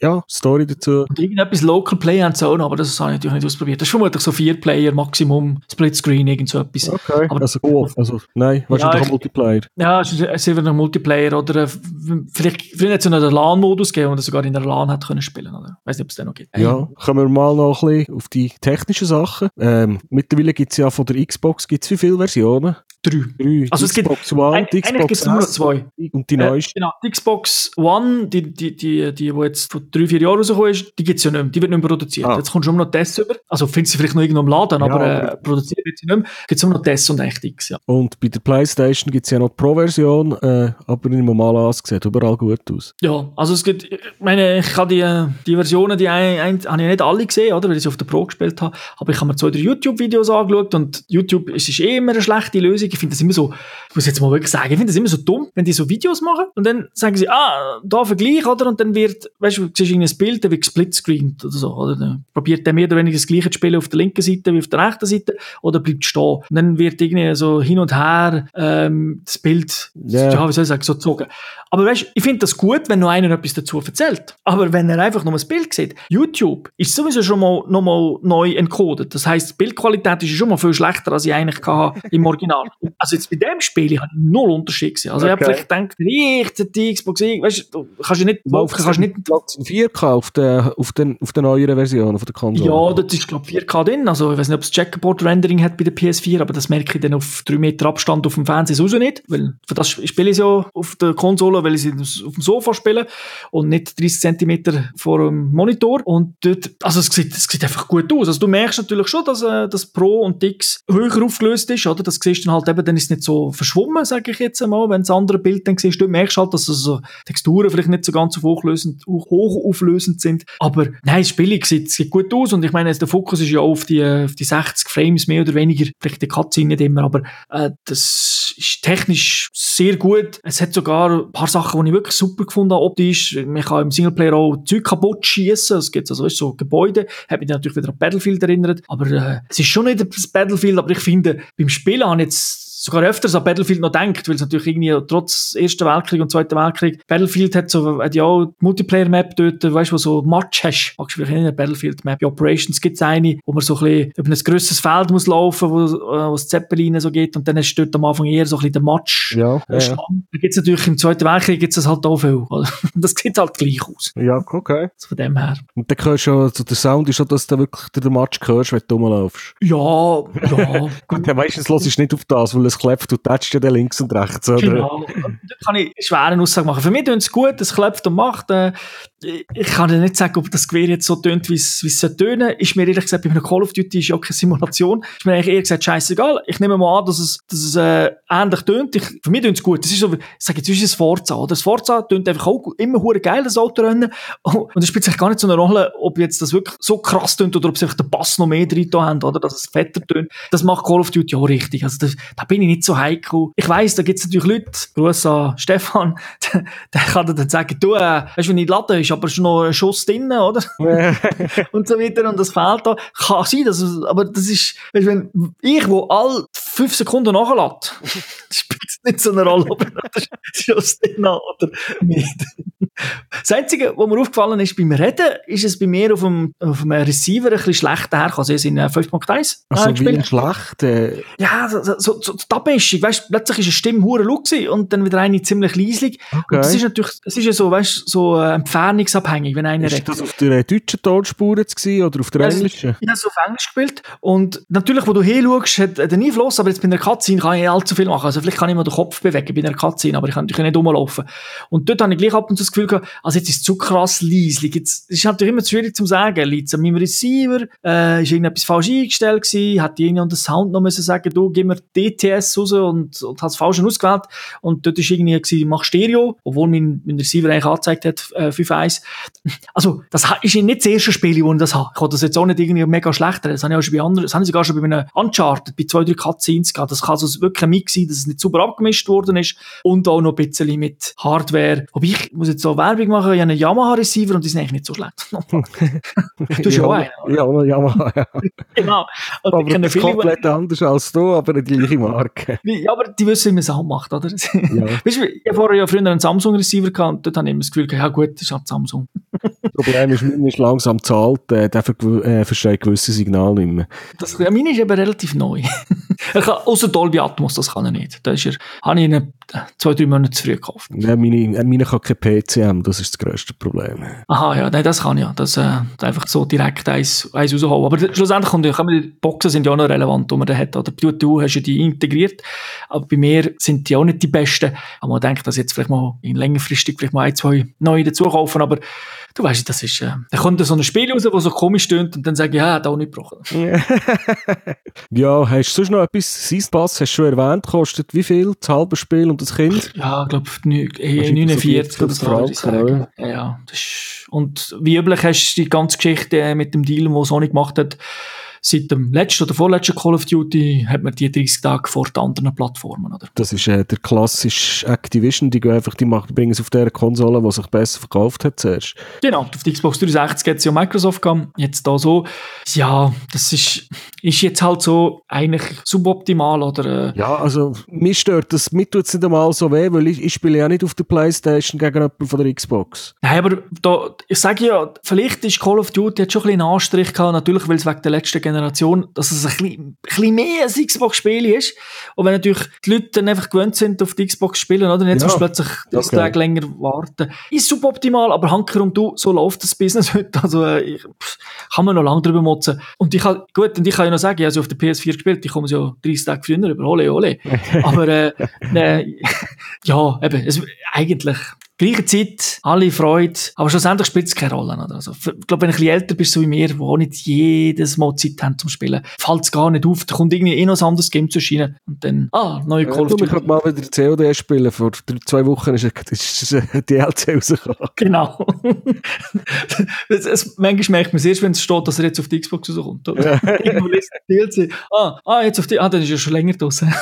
ja, Story dazu. Und irgendetwas Local Play and so, aber das habe ich natürlich nicht ausprobiert. Das ist vermutlich so vier Player Maximum, Splitscreen, irgend so etwas. Okay, Aber- also Coop, also nein, wahrscheinlich Ja, auch Multiplayer. Ja, es ist wieder ein Multiplayer oder äh, vielleicht, vielleicht hat es noch einen LAN-Modus gegeben, wo man sogar in einer LAN hat können spielen? Ich weiß nicht, ob es den noch gibt. Ja, kommen wir mal noch ein bisschen auf die technischen Sachen. Ähm, mittlerweile gibt es ja von der Xbox, gibt es wie viele Versionen? Drei. Drei. Also es gibt- Xbox One, Ein, die eigentlich gibt Xbox es nur noch zwei. und die Äh, neueste. genau, die Xbox One, die, die, die, die, die jetzt vor drei, vier Jahren rausgekommen ist, die gibt es ja nicht mehr. Die wird nicht mehr produziert. Ah. Jetzt kommt schon noch Tests über. Also findest du sie vielleicht noch irgendwo im Laden, aber, aber- äh, produziert wird sie nicht mehr. Gibt es nur noch Tests und echt X, ja. Und bei der Playstation gibt es ja noch die Pro-Version, äh, aber im normalen An sieht überall gut aus. Ja, also es gibt, ich meine, ich habe die, äh, die Versionen, die ein, ein, habe ich nicht alle gesehen, oder, weil ich sie auf der Pro gespielt habe, aber ich habe mir zwei, drei YouTube-Videos angeschaut und YouTube, es ist eh immer eine schlechte Lösung. Ich finde das immer so, ich muss jetzt mal wirklich sagen, ich finde das immer so dumm, wenn die so Videos machen und dann sagen sie, ah, da Vergleich, oder, und dann wird, weißt du, du siehst irgendein Bild, dann wird gesplitscreened oder so, oder, dann probiert der mehr oder weniger das gleiche zu spielen auf der linken Seite wie auf der rechten Seite, oder bleibt stehen. Und dann wird irgendwie so hin und her, ähm, das Bild, Ja. ja, wie soll ich sagen, so gezogen. Aber weißt, ich finde das gut, wenn noch einer etwas dazu erzählt. Aber wenn er einfach nur ein Bild sieht, YouTube ist sowieso schon mal, noch mal neu encoded. Das heißt, die Bildqualität ist schon mal viel schlechter, als ich eigentlich hatte im Original. Also jetzt bei dem Spiel habe ich null Unterschied gesehen. Also ich habe Okay. vielleicht gedacht, richtig die Xbox, weißt du, du kannst ja nicht, Läuft kannst es nicht in 4K auf der, auf den, auf der neueren Version, auf der Konsole? Ja, das ist, glaube ich, 4K drin. Also, ich weiß nicht, ob es Checkerboard-Rendering hat bei der PS4, aber das merke ich dann auf 3 Meter Abstand auf dem Fernseher sowieso nicht. Weil für das spiele ich ja auf der Konsole, weil ich sie auf dem Sofa spiele und nicht 30 cm vor dem Monitor. Und dort, also es sieht, es sieht einfach gut aus. Also du merkst natürlich schon, dass äh, das Pro und X höher aufgelöst ist, oder? Das siehst du dann halt eben, dann ist es nicht so verschwommen, sage ich jetzt einmal. Wenn das andere Bild dann siehst, du merkst halt, dass also Texturen vielleicht nicht so ganz so hochlösend, hochauflösend sind. Aber nein, das Spiel sieht, sieht gut aus und ich meine, der Fokus ist ja auf die, auf die 60 Frames mehr oder weniger. Vielleicht die Cutscene nicht immer, aber äh, das ist technisch sehr gut. Es hat sogar ein paar Sachen, die ich wirklich super gefunden habe, optisch. Man kann im Singleplayer auch Zeug kaputt schießen. Es gibt also weißt, so Gebäude. Hat mich natürlich wieder an Battlefield erinnert. Aber äh, es ist schon nicht das Battlefield, aber ich finde, beim Spielen habe ich jetzt sogar öfters an Battlefield noch denkt, weil es natürlich irgendwie trotz Ersten Weltkrieg und Zweiten Weltkrieg, Battlefield hat so, hat ja auch die Multiplayer-Map dort, weißt du, wo so Match hast. Magst du vielleicht nicht eine Battlefield-Map? Bei Operations gibt es eine, wo man so ein bisschen über ein grösseres Feld muss laufen, wo, äh, wo es Zeppelin so geht und dann hast du dort am Anfang eher so ein bisschen den Match. Ja, ja. Stand. Da gibt's natürlich im Zweiten Weltkrieg gibt's das halt auch viel. *laughs* Das sieht halt gleich aus. Ja, okay. Also von dem her. Und dann hörst du schon, also der Sound ist schon, dass du wirklich den Match hörst, wenn du rumlaufst. Ja, ja. *laughs* Gut, dann meistens hörst du nicht auf das, weil es klopft und tätscht ja links und rechts, oder? Genau. Da kann ich schwer eine Aussage machen. Für mich tut es gut, es klopft und macht. Äh, ich kann dir nicht sagen, ob das Gewehr jetzt so tönt, wie es es soll tönen. Ist mir ehrlich gesagt, bei einem Call of Duty ist ja keine Simulation. Ist mir eigentlich eher gesagt, scheißegal. Ich nehme mal an, dass es, dass es äh, ähnlich tönt. Für mich tönt es gut. Das ist so, ich sage jetzt, wie ist das Forza, oder? Das Forza tönt einfach auch immer hure geil, das Autorennen. Und es spielt sich gar nicht so eine Rolle, ob jetzt das wirklich so krass tönt oder ob sie einfach den Bass noch mehr drin haben, oder? Dass es fetter tönt. Das macht Call of Duty auch richtig. Also, das, da bin ich nicht so heikel. Ich weiss, da gibt es natürlich Leute, Gruß an Stefan, der, *laughs* der kann dir dann sagen, du, äh, weißt du, wenn ich lade, ist aber schon noch ein Schuss drin, oder? *laughs* und so weiter, und das fehlt da. Kann sein, dass es, aber das ist, weißt du, wenn ich, wo all fünf Sekunden nachlade, *laughs* spielt es nicht so eine Rolle, ob ich noch den Schuss drin habe oder nicht. Das Einzige, was mir aufgefallen ist beim Reden, ist es bei mir auf dem, auf dem Receiver ein bisschen schlecht hergekommen. Also, ich in äh, 5.1 Also äh, wie ein schlecht, äh, ja, so, so, so die Abmischung, weißt, plötzlich ist eine Stimme hure laut und dann wieder eine ziemlich leislich. Und das ist natürlich, es ist ja so, weißt, so äh, entfernungsabhängig, wenn einer ist redet. das auf der äh, deutschen Tonspur jetzt gewesen, oder auf der es- englischen? Ich habe es auf Englisch gespielt und natürlich, wo du hinschaust, hat hat einen Einfluss, aber jetzt bei einer Cutscene kann ich nicht allzu viel machen. Also vielleicht kann ich mal den Kopf bewegen bei einer Cutscene, aber ich kann natürlich nicht rumlaufen. Und dort habe ich gleich ab und zu das Gefühl gehabt, also jetzt ist es zu krass leislich. Jetzt ist natürlich immer schwierig zu sagen, liegt es an meinem Receiver, äh, ist irgendetwas falsch eingestellt gewesen, hat irgendwie an den Sound noch müssen sagen, du, gib mir DTS raus und, und hat es falsch ausgewählt. Und dort ist irgendwie gewesen, mach Stereo, obwohl mein, mein Receiver eigentlich angezeigt hat, äh, 5.1. Also, das ist nicht das erste Spiel, wo ich das habe. Ich habe das jetzt auch nicht irgendwie mega schlecht. Das habe ich auch schon bei anderen, das haben sie sogar schon bei einem Uncharted, bei zwei, drei Cutscenes gehabt. Das kann also wirklich ein Mix sein, dass es nicht super abgemischt worden ist und auch noch ein bisschen mit Hardware. Aber ich muss jetzt so Werbung machen, ich habe einen Yamaha-Receiver und die sind eigentlich nicht so schlecht. *laughs* *laughs* du hast ja auch einen, oder? Ja, noch Yamaha, ja. *laughs* Genau. Und aber das viele, komplett anders als du, aber die gleiche Marke. ja, aber die wissen, wie man Sound macht, oder? Ja. Weißt du, ich habe vorher ja früher einen Samsung-Receiver gehabt und dort habe ich immer das Gefühl, ja gut, das ist halt Samsung. Das Problem ist, meiner ist langsam zahlt, äh, der ver äh, versteht gewisse Signale nicht mehr. Das, ja, meine ist eben relativ neu. er kann, außer Dolby Atmos, das kann er nicht. Da ist er, habe ich ihn äh, zwei, drei Monate zu früh gekauft. Ja, meine, äh, meine kann kein PCM, das ist das grösste Problem. Aha, ja, nein, das kann ja. Das, äh, einfach so direkt eins, eins rausholen. Aber schlussendlich kommt ja, die Boxen sind ja auch noch relevant, die man da hat. Oder du, du hast ja die integriert. Aber bei mir sind die auch nicht die besten. Aber man denkt, dass jetzt vielleicht mal in längerfristig vielleicht mal ein, zwei neue dazu kaufen. Aber du weißt, das ist, äh, da kommt so ein Spiel raus, das so komisch stöhnt und dann sage ich, ja, hat auch nicht gebrochen. *laughs* Ja, hast du sonst noch etwas? Sein Pass hast du schon erwähnt, kostet wie viel? Das halbe Spiel und das Kind? Ja, ich glaube, Wahrscheinlich 49 so oder so. 40 würde ich Franken. Ja, ja, das ist, und wie üblich hast du die ganze Geschichte äh, mit dem Deal, den Sony gemacht hat, seit dem letzten oder vorletzten Call of Duty hat man die 30 Tage vor den anderen Plattformen, oder? Das ist äh, der klassische Activision, die gehen einfach, die machen, bringen es auf der Konsole, die sich besser verkauft hat zuerst. Genau, auf die Xbox 360 hat es ja Microsoft gehabt, jetzt da so. Ja, das ist, ist jetzt halt so eigentlich suboptimal, oder? Äh, Ja, also, mich stört das, mir tut es nicht einmal so weh, weil ich, ich spiele ja nicht auf der Playstation gegen jemanden von der Xbox. Nein, aber da, ich sage ja, vielleicht ist Call of Duty hat schon ein bisschen einen Anstrich gehabt, natürlich, weil es wegen der letzten Generation, dass es ein bisschen, mehr ein Xbox-Spiel ist. Und wenn natürlich die Leute dann einfach gewöhnt sind, auf die Xbox zu spielen, oder? Und jetzt Ja, musst du plötzlich okay. Tag länger warten. Ist suboptimal, aber Hanker und du, so läuft das Business *laughs* heute. Also, äh, ich, pff, kann man noch lange drüber motzen. Und ich kann, gut, und ich kann ja noch sagen, ich habe auf der PS4 gespielt, ich komme sie ja 30 Tage früher über, ole, ole. *laughs* aber, äh, äh, *laughs* ja, eben, es, eigentlich, gleiche Zeit, alle Freude, aber schlussendlich spielt es keine Rolle. Oder? Also, ich glaube, wenn du ein bisschen älter bist, so wie mir, wo auch nicht jedes Mal Zeit haben zum Spielen, fällt es gar nicht auf, da kommt irgendwie eh noch ein anderes Game zu erscheinen und dann, ah, neue Call of du, ich Duty. könnte mal wieder COD spielen. Vor drei, zwei Wochen ist, ist, ist ein DLC rausgekommen. Genau. *laughs* es, es, manchmal merkt man es erst, wenn es steht, dass er jetzt auf die Xbox rauskommt. Oder? *laughs* DLC. Ah, ah, jetzt auf die, ah, dann ist er schon länger draußen.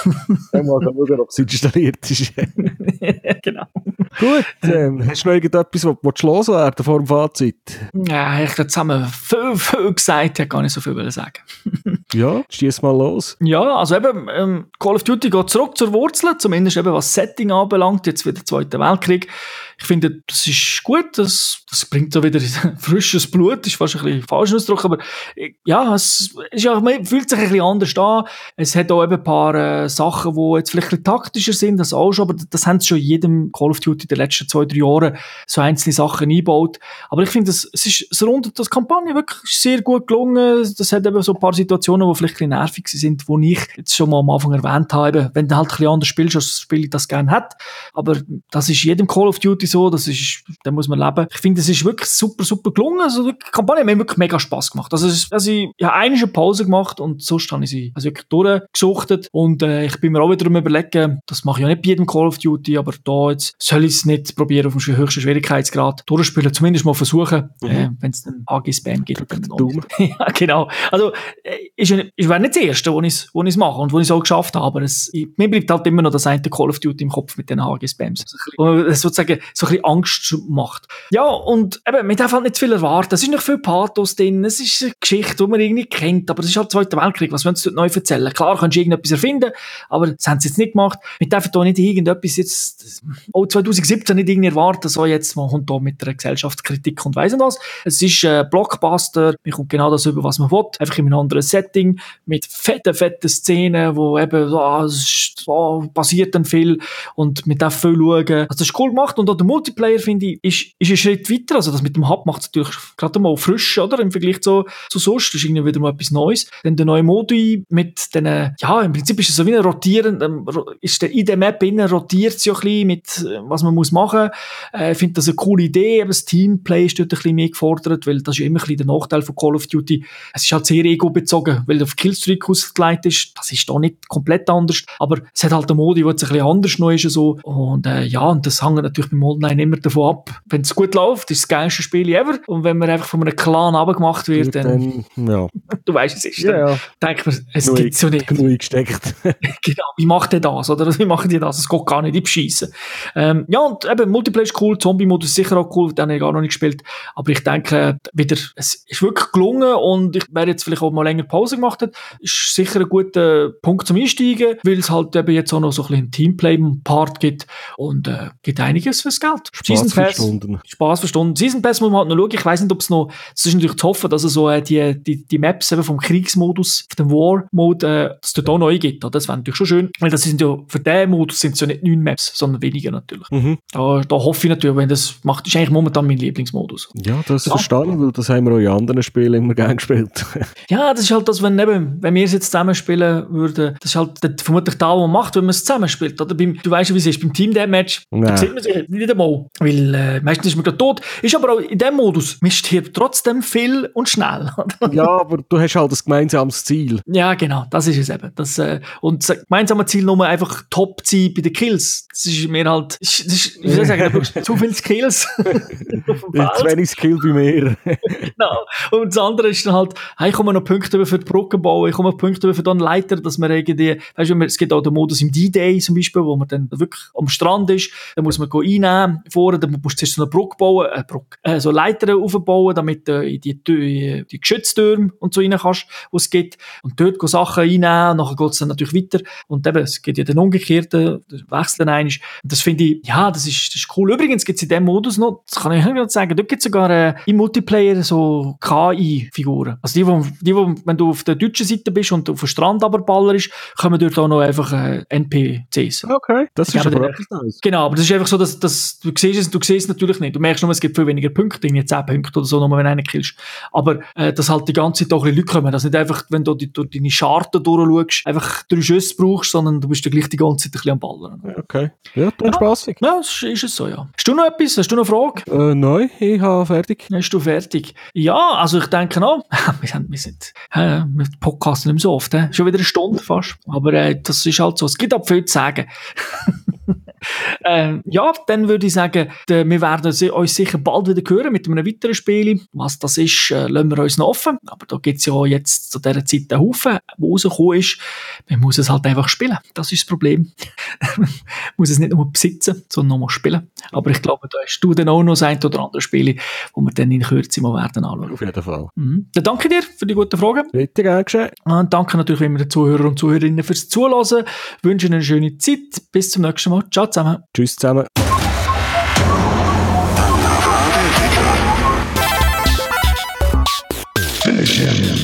Dann mal schauen, ob es installiert ist. *laughs* genau. Gut, ähm, hast du noch irgendetwas, was was du loswerden vor dem Fazit? Ja, ich habe zusammen viel, viel gesagt, ich gar nicht so viel wollen sagen. *laughs* Ja, stehst mal los. Ja, also eben, ähm, Call of Duty geht zurück zur Wurzel, zumindest eben was Setting anbelangt, jetzt wieder Zweiter Weltkrieg. Ich finde, das ist gut, das, das bringt so wieder *laughs* frisches Blut, ist fast ein bisschen falsch Ausdruck, aber äh, ja, es ist ja, man fühlt sich ein bisschen anders an. Es hat auch eben ein paar äh, Sachen, die jetzt vielleicht ein bisschen taktischer sind, das auch schon, aber das haben sie schon in jedem Call of Duty der letzten zwei, drei Jahre so einzelne Sachen eingebaut. Aber ich finde, es ist, es rundet das Kampagne wirklich sehr gut gelungen. Das hat eben so ein paar Situationen, die vielleicht ein bisschen nervig sind, die ich jetzt schon mal am Anfang erwähnt habe. Wenn du halt ein bisschen anders spielst, als das Spiel das gerne hat. Aber das ist jedem Call of Duty so, das ist, da muss man leben. Ich finde, es ist wirklich super, super gelungen. Also, die Kampagne hat mir wirklich mega Spass gemacht. Also, ist, also ich, ich habe eine Pause gemacht und sonst habe ich sie also wirklich durchgesuchtet. Und äh, ich bin mir auch wieder am überlegen, das mache ich ja nicht bei jedem Call of Duty, aber da jetzt soll ich es nicht probieren auf dem höchsten Schwierigkeitsgrad durchspielen, zumindest mal versuchen, äh, wenn es dann AG-Spam gibt. dann *laughs* ja, genau. Also, äh, ist, wäre nicht das Erste, wo ich es wo ich's mache und wo ich es auch geschafft habe, aber es, ich, mir bleibt halt immer noch das eine Call of Duty im Kopf mit den AG-Spams. Also, sozusagen so ein bisschen Angst macht. Ja, und eben, man darf halt nicht viel erwarten. Es ist nicht viel Pathos drin, es ist eine Geschichte, die man irgendwie kennt, aber es ist halt Zweiter Weltkrieg, was wollen sie dort neu erzählen? Klar, kannst du irgendetwas erfinden, aber das haben sie jetzt nicht gemacht. Wir dürfen da nicht irgendetwas jetzt, auch 2017 nicht irgendwie erwarten, so jetzt, man kommt da mit einer Gesellschaftskritik und weiss nicht was. Es ist ein Blockbuster, man kommt genau das über, was man will, einfach in einem anderen Setting, mit fetten, fetten Szenen, wo eben, so, ist, so, passiert dann viel und man darf viel schauen. Also das ist cool gemacht und der Multiplayer, finde ich, ist, ist ein Schritt weiter. Also das mit dem Hub macht es natürlich gerade mal frisch, oder? Im Vergleich zu, zu sonst. Das ist irgendwie wieder mal etwas Neues. Dann der neue Modi mit den, ja, im Prinzip ist es so wie ein rotieren, ähm, ist der, in der Map innen rotiert es ja ein bisschen mit, äh, was man muss machen. Äh, ich finde das eine coole Idee. Eben das Teamplay ist dort ein bisschen mehr gefordert, weil das ist ja immer ein bisschen der Nachteil von Call of Duty. Es ist halt sehr ego-bezogen, weil auf Killstreak ausgelegt ist. Das ist da nicht komplett anders. Aber es hat halt einen Modi, der jetzt ein bisschen anders noch ist. So. Und äh, ja, und das hängt natürlich beim Online immer davon ab. Wenn es gut läuft, ist es das geilste Spiel ever. Und wenn man einfach von einem Clan abgemacht wird, dann, Dann, ja. *laughs* du weißt, es ist, Ja, dann ja. denkt man, es gibt's ja nicht. Genug eingesteckt. *laughs* Genau, wie macht ihr das, oder? Wie machen die das? Es geht gar nicht in die Beschissen. Ähm, ja, und eben, Multiplayer ist cool, Zombie-Modus ist sicher auch cool, den habe ich gar noch nicht gespielt. Aber ich denke, wieder, es ist wirklich gelungen und ich, wer jetzt vielleicht auch mal länger Pause gemacht hat, ist sicher ein guter Punkt zum Einsteigen, weil es halt eben jetzt auch noch so ein bisschen Teamplay-Part gibt und äh, gibt einiges fürs Geld. Spaß für Stunden. Spaß verstanden. Season Pass muss man halt noch schauen. Ich weiß nicht, ob es noch, es ist natürlich zu hoffen, dass es so äh, die, die, die Maps eben vom Kriegsmodus, vom War-Mode, äh, dass es dort auch neu gibt. Das wäre natürlich schon schön. Weil das sind ja, für den Modus sind es ja nicht neun Maps, sondern weniger natürlich. Mhm. Da, da hoffe ich natürlich, wenn das macht, ist eigentlich momentan mein Lieblingsmodus. Ja, das verstehe ich, weil das haben wir auch in anderen Spielen immer gerne gespielt. *laughs* Ja, das ist halt das, wenn, eben, wenn wir es jetzt zusammenspielen würden, das ist halt vermutlich da, was man macht, wenn man es zusammenspielt. Oder beim, du weißt ja, wie es ist, beim Team Deathmatch, da sieht man sich nicht einmal, weil äh, meistens ist man gerade tot. Ist aber auch in dem Modus, man stirbt trotzdem viel und schnell. *laughs* ja, aber du hast halt ein gemeinsames Ziel. ja, genau, das ist es eben. Das, äh, und das gemeinsame Ziel nur einfach top zu sein bei den Kills. Das ist mir halt, das ist, ich sagen, da brauchst du zu viele Kills *laughs* auf dem Zu wenig Skill bei mir. *laughs* Genau. Und das andere ist dann halt, hey, ich komme noch Punkte für die Brücke bauen, ich komme noch Punkte für den Leiter, dass man irgendwie, weißt du, es gibt auch den Modus im D-Day zum Beispiel, wo man dann wirklich am Strand ist, dann muss man go einnehmen, vorne, dann musst du zuerst so eine Brücke bauen, äh, Brücke, äh, so Leitern aufbauen, damit du in die, Tür- die Geschütztürme und so rein kannst, wo es gibt. Und dort go Sachen einnehmen, und nachher geht es dann natürlich weiter. Und eben, es gibt ja den umgekehrten, der Wechsel dann einmal. Und das finde ich, ja, das ist, das ist cool. Übrigens gibt es in dem Modus noch, das kann ich gerade sagen, dort gibt es sogar äh, im Multiplayer so KI-Figuren. Also die, wo, die, wo, wenn du auf der deutschen Seite bist und auf dem Strand aber Baller ist, kommen dort auch noch einfach äh, NPCs. Okay, das Ich ist aber etwas Neues. Genau, aber das ist einfach so, dass, dass du siehst es, du siehst es natürlich nicht. Du merkst nur, es gibt viel weniger Punkte, irgendwie 10 Punkte oder so, nur wenn du einen killst. Aber äh, dass halt die ganze Zeit auch ein bisschen Leute kommen, dass nicht einfach, wenn du die, durch deine Scharte durchschaust, einfach drei Schüsse brauchst, sondern du bist ja gleich die ganze Zeit ein bisschen am Ballern. Okay. Ja, dann spaßig. Ja, das ist es so, ja. Hast du noch etwas? Hast du noch eine Frage? Äh, nein, ich habe fertig. Bist du fertig? Ja, also ich denke auch, *laughs* wir sind, wir sind, äh, wir podcasten nicht mehr so oft, äh. schon wieder eine Stunde fast, aber äh, das ist halt so, es gibt auch viel zu sagen. *laughs* Ähm, ja, dann würde ich sagen, wir werden uns sicher bald wieder hören mit einem weiteren Spiel. Was das ist, äh, lassen wir uns noch offen. Aber da gibt es ja jetzt zu dieser Zeit einen Haufen, der rausgekommen ist. Man muss es halt einfach spielen. Das ist das Problem. Man *laughs* muss es nicht nur besitzen, sondern mal spielen. Aber ich glaube, da hast du dann auch noch ein oder andere Spiel, wo wir dann in Kürze mal werden anschauen. Auf jeden Fall. Mhm. Dann danke dir für die guten Fragen. Bitte gern geschehen. Und danke natürlich wie immer den Zuhörern und Zuhörerinnen fürs Zuhören. Wünsche Ihnen eine schöne Zeit. Bis zum nächsten Mal. Ciao zusammen. Tschüss zusammen. Finish him.